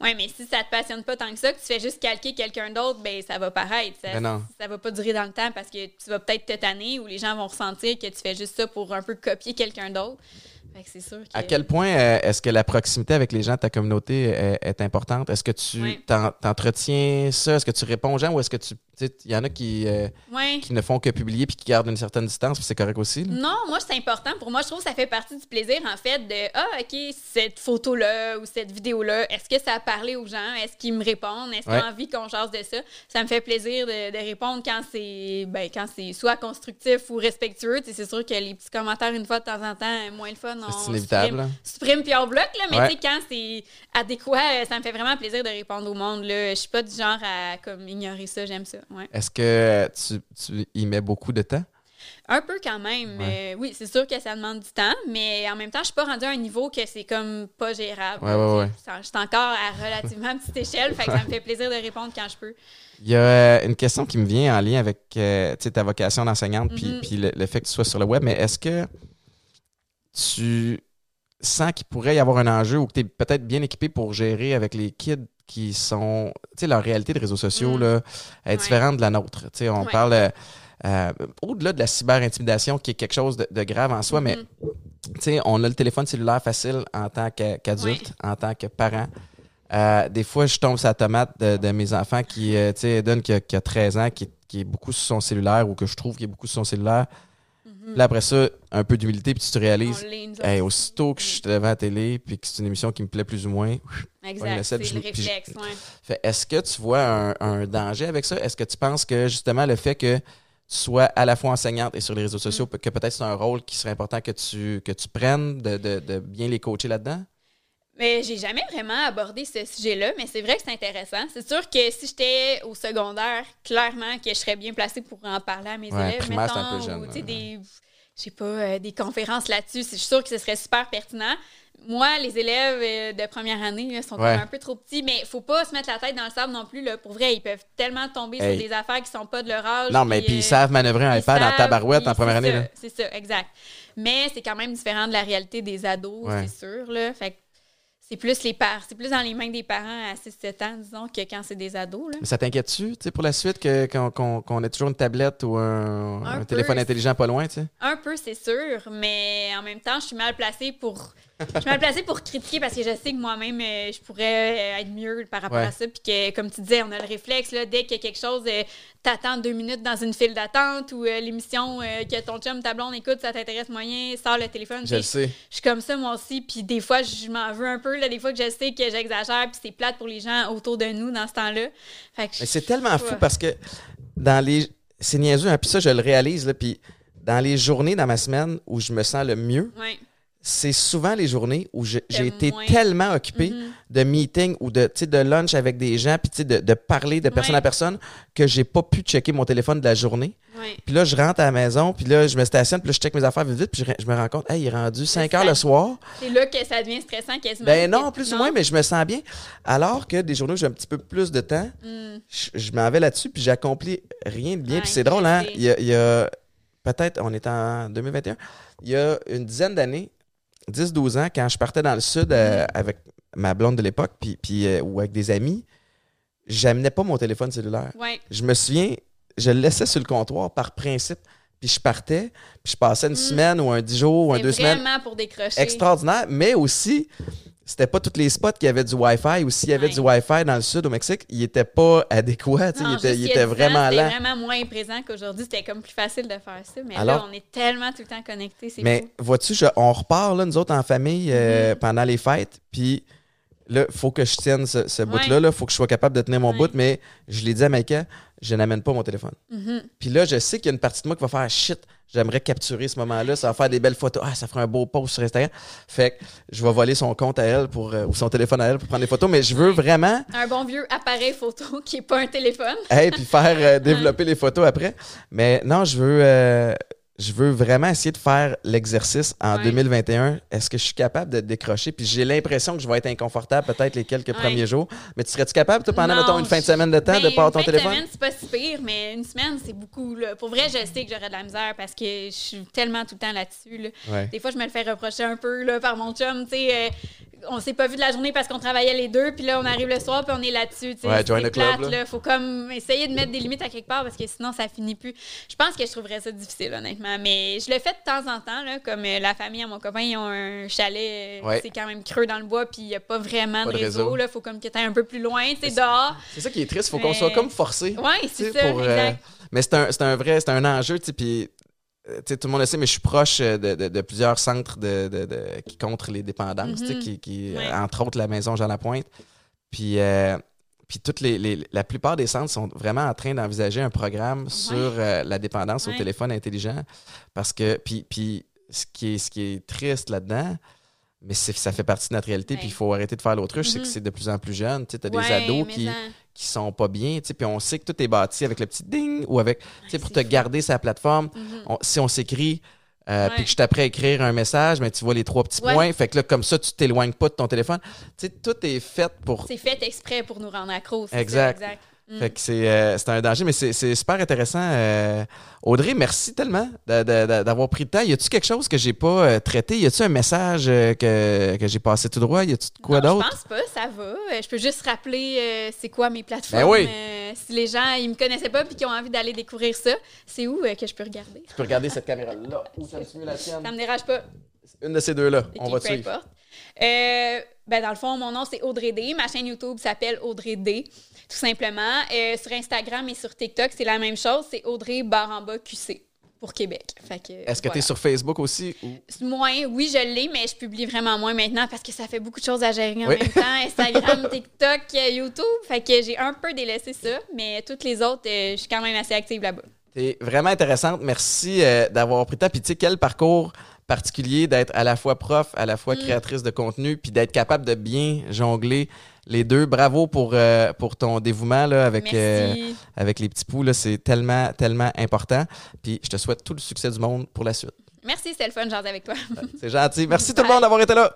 Ouais, mais si ça te passionne pas tant que ça, que tu fais juste calquer quelqu'un d'autre, ben ça va paraître. Ça, ça va pas durer dans le temps parce que tu vas peut-être te tanner ou les gens vont ressentir que tu fais juste ça pour un peu copier quelqu'un d'autre. Fait que c'est sûr que... À quel point euh, est-ce que la proximité avec les gens de ta communauté est, est importante? Est-ce que tu t'en- t'entretiens ça? Est-ce que tu réponds aux gens ou est-ce que tu. Il y en a qui, euh, Ouais. qui ne font que publier puis qui gardent une certaine distance, c'est correct aussi. là. Non, moi, c'est important. Pour moi, je trouve que ça fait partie du plaisir, en fait, de Ah, OK, cette photo-là ou cette vidéo-là, est-ce que ça a parlé aux gens? Est-ce qu'ils me répondent? Est-ce qu'ils Ouais. ont envie qu'on jase de ça? Ça me fait plaisir de, de répondre quand c'est ben, quand c'est soit constructif ou respectueux. C'est sûr que les petits commentaires, une fois de temps en temps, moins le fun. on C'est inévitable. supprime- là. supprime puis on bloque, là, mais Ouais. tu sais, quand c'est adéquat, euh, ça me fait vraiment plaisir de répondre au monde. Je suis pas du genre à comme, ignorer ça, j'aime ça. Ouais. Est-ce que tu, tu y mets beaucoup de temps? Un peu quand même. Ouais. Euh, oui, c'est sûr que ça demande du temps, mais en même temps, je suis pas rendue à un niveau que c'est comme pas gérable. Ouais, Je suis encore à relativement petite échelle, fait que ça me fait plaisir de répondre quand je peux. Il y a euh, une question qui me vient en lien avec euh, ta vocation d'enseignante puis, puis le, le fait que tu sois sur le web, mais est-ce que tu sens qu'il pourrait y avoir un enjeu ou que tu es peut-être bien équipé pour gérer avec les kids qui sont. Tu sais, leur réalité de réseaux sociaux Mm. là, est Ouais. différente de la nôtre. Tu sais, on Ouais. parle. euh, au-delà de la cyber-intimidation qui est quelque chose de, de grave en soi, mais Mhm. tu sais, on a le téléphone cellulaire facile en tant qu'a- qu'adulte, en tant que parent. Euh, des fois, je tombe sur la tomate de, de mes enfants qui, euh, tu sais, Eden qui a, qui a 13 ans, qui, qui est beaucoup sur son cellulaire ou que je trouve qu'il est beaucoup sur son cellulaire. Mhm. Là, après ça, un peu d'humilité, puis tu te réalises, hey, aussitôt que je suis devant la télé, puis que c'est une émission qui me plaît plus ou moins, Exact, c'est le réflexe, ouais. est-ce que tu vois un, un danger avec ça? Est-ce que tu penses que justement le fait que tu sois à la fois enseignante et sur les réseaux sociaux, Mm. que peut-être c'est un rôle qui serait important que tu, que tu prennes, de, de- de bien les coacher là-dedans? Mais j'ai jamais vraiment abordé ce sujet-là, mais c'est vrai que c'est intéressant. C'est sûr que si j'étais au secondaire, clairement que je serais bien placée pour en parler à mes Ouais, élèves. primaire, un peu mettons, jeune, ou, des, pas, euh, des conférences là-dessus. Je suis sûre que ce serait super pertinent. Moi, les élèves euh, de première année là, sont Ouais. un peu trop petits, mais faut pas se mettre la tête dans le sable non plus. Là. Pour vrai, ils peuvent tellement tomber Hey. sur des affaires qui sont pas de leur âge. Non, mais puis euh, ils savent manœuvrer un iPad en tabarouette en première année. C'est ça, exact. Mais c'est quand même différent de la réalité des ados, c'est sûr. Là. Fait que c'est plus les par... c'est plus dans les mains des parents à 6-7 ans, disons, que quand c'est des ados. Là. Mais ça t'inquiète-tu, pour la suite, que- qu'on qu'on- qu'on ait toujours une tablette ou un, Un un peu. téléphone intelligent pas loin, tu sais? Un peu, c'est sûr, mais en même temps, je suis mal placée pour. Je suis mal placée pour critiquer parce que je sais que moi-même, euh, je pourrais euh, être mieux par rapport Ouais. à ça. Puis que, comme tu disais, on a le réflexe, là, dès qu'il y a quelque chose, euh, t'attends deux minutes dans une file d'attente ou l'émission que ton chum, ta blonde écoute, ça t'intéresse moyen, sors le téléphone. Je le sais. Je suis comme ça, moi aussi. Puis des fois, je m'en veux un peu. Là, des fois que je sais que j'exagère, puis c'est plate pour les gens autour de nous dans ce temps-là. Fait que Mais c'est tellement fou parce que dans les. C'est niaiseux, hein, puis ça, je le réalise, là, puis dans les journées dans ma semaine où je me sens le mieux, Ouais. C'est souvent les journées où j'ai été moins. tellement occupé Mhm. de meetings ou de, de lunch avec des gens, puis de, de parler de personne à personne, que j'ai pas pu checker mon téléphone de la journée. Puis là, je rentre à la maison, puis là, je me stationne, puis là, je check mes affaires vite, vite, puis je, je me rends compte, hey, il est rendu 5 heures ça. le soir. C'est là que ça devient stressant quasiment. Ben non, plus ou moins, mais je me sens bien. Alors que des journées où j'ai un petit peu plus de temps, Hmm. je, je m'en vais là-dessus, puis j'accomplis rien de bien. Puis c'est drôle, hein? stressé. Il y a, il y a- peut-être, on est en 2021, il y a une dizaine d'années, 10-12 ans, quand je partais dans le sud euh, Mm-hmm. avec ma blonde de l'époque, puis, puis, euh, ou avec des amis, j'amenais pas mon téléphone cellulaire. Ouais. Je me souviens, je le laissais sur le comptoir par principe, puis je partais, puis je passais une Mm. semaine ou un 10 jours ou un deux semaines vraiment pour décrocher. extraordinaire, mais aussi, c'était pas tous les spots qui avaient du Wi-Fi, ou s'il y avait Ouais. du Wi-Fi dans le sud au Mexique, il était pas adéquat, Non, il était, il était 10 ans, vraiment C'était lent. vraiment moins présent qu'aujourd'hui. C'était comme plus facile de faire ça. Mais Alors- là, on est tellement tout le temps connectés. Mais vois-tu, on repart, là, nous autres, en famille, euh, Mhm. pendant les fêtes, puis là, faut que je tienne ce, ce Ouais. bout-là, il faut que je sois capable de tenir mon Ouais. bout, mais je l'ai dit à Maïka, je n'amène pas mon téléphone. Mhm. Puis là, je sais qu'il y a une partie de moi qui va faire shit, j'aimerais capturer ce moment-là, ça va faire des belles photos. Ah, ça ferait un beau post sur Instagram. Fait que je vais voler son compte à elle pour, euh, ou son téléphone à elle pour prendre des photos, mais je veux vraiment, Un bon vieux appareil photo qui est pas un téléphone. hey, puis faire euh, développer les photos après. Mais non, je veux, euh, je veux vraiment essayer de faire l'exercice en Ouais. 2021. Est-ce que je suis capable de décrocher? Puis j'ai l'impression que je vais être inconfortable peut-être les quelques Ouais. premiers jours. Mais tu serais-tu capable, toi, pendant, Non, mettons, une fin de semaine de temps, de Ben, pas avoir ton une fin téléphone? De semaine, c'est pas si pire, mais une semaine, c'est beaucoup. Là. Pour vrai, je sais que j'aurais de la misère parce que je suis tellement tout le temps là-dessus. là. Ouais. Des fois, je me le fais reprocher un peu là, par mon chum. tu sais, euh, on s'est pas vu de la journée parce qu'on travaillait les deux, puis là, on arrive le soir, puis on est là-dessus. tu sais, Ouais, c'est join the club, plate, là. Faut comme essayer de mettre des limites à quelque part parce que sinon, ça finit plus. Je pense que je trouverais ça difficile, honnêtement. Mais je le fais de temps en temps, là, comme euh, la famille à mon copain, ils ont un chalet, euh, Ouais. c'est quand même creux dans le bois, puis il y a pas vraiment Pas de réseau. Là, faut comme que tu un peu plus loin, tu sais, dehors. C'est ça qui est triste, il faut qu'on soit comme forcé. Sais, c'est ça, pour, euh, mais c'est un, un vrai, c'est un enjeu, tu sais, puis tout le monde le sait, mais je suis proche de, de- de plusieurs centres de, qui contre les dépendances, Mhm. qui, qui, Ouais. entre autres la maison Jean Lapointe. Puis, euh, puis toutes les, les- la plupart des centres sont vraiment en train d'envisager un programme sur euh, la dépendance au téléphone intelligent. Parce que, puis, puis ce, qui est, ce qui est triste là-dedans, mais ça fait partie de notre réalité, puis il faut arrêter de faire l'autruche, c'est que c'est de plus en plus jeune. Tu sais, as des ados qui, ça- qui sont pas bien, tu sais, puis on sait que tout est bâti avec le petit ding ou avec, tu sais, pour te fou. garder sa plateforme. Mhm. On- si on s'écrit, euh, puis que je t'apprends à écrire un message, mais tu vois les trois petits Ouais. points, fait que là, comme ça, tu t'éloignes pas de ton téléphone. Tu sais, tout est fait pour C'est fait exprès pour nous rendre accros. c'est ça, Exact. Mm. fait que c'est euh, c'est un danger, mais c'est c'est super intéressant. Euh, Audrey, merci tellement d'avoir pris le temps. Y a-tu quelque chose que j'ai pas euh, traité? Y a-tu un message que, que j'ai passé tout droit? Y a-tu quoi Non, d'autre? Je pense pas, ça va. Je peux juste rappeler c'est quoi mes plateformes. Ben oui. Si les gens ils me connaissaient pas puis qui ont envie d'aller découvrir ça, c'est où que je peux regarder? Tu peux regarder cette caméra-là. Ou ça mieux la tienne? Ça me dérange pas. Une de ces deux-là. Ok, On va peu suivre. importe. Euh, ben dans le fond, mon nom, c'est Audrey D. Ma chaîne YouTube s'appelle Audrey D, tout simplement. Euh, sur Instagram et sur TikTok, c'est la même chose. C'est Audrey Baramba QC pour Québec. Est-ce que tu es sur Facebook aussi? Moins, oui, je l'ai, mais je publie vraiment moins maintenant parce que ça fait beaucoup de choses à gérer en même temps. Instagram, TikTok, euh, YouTube. Fait que j'ai un peu délaissé ça, mais toutes les autres, euh, je suis quand même assez active là-bas. T'es vraiment intéressante. Merci d'avoir pris tu sais, quel parcours particulier d'être à la fois prof, à la fois Mm. créatrice de contenu, puis d'être capable de bien jongler les deux. Bravo pour, euh, pour ton dévouement là, avec, euh, avec les petits poux. C'est tellement, tellement important. Puis je te souhaite tout le succès du monde pour la suite. Merci, c'était le fun de jaser avec toi. C'est gentil. Merci tout le monde d'avoir été là.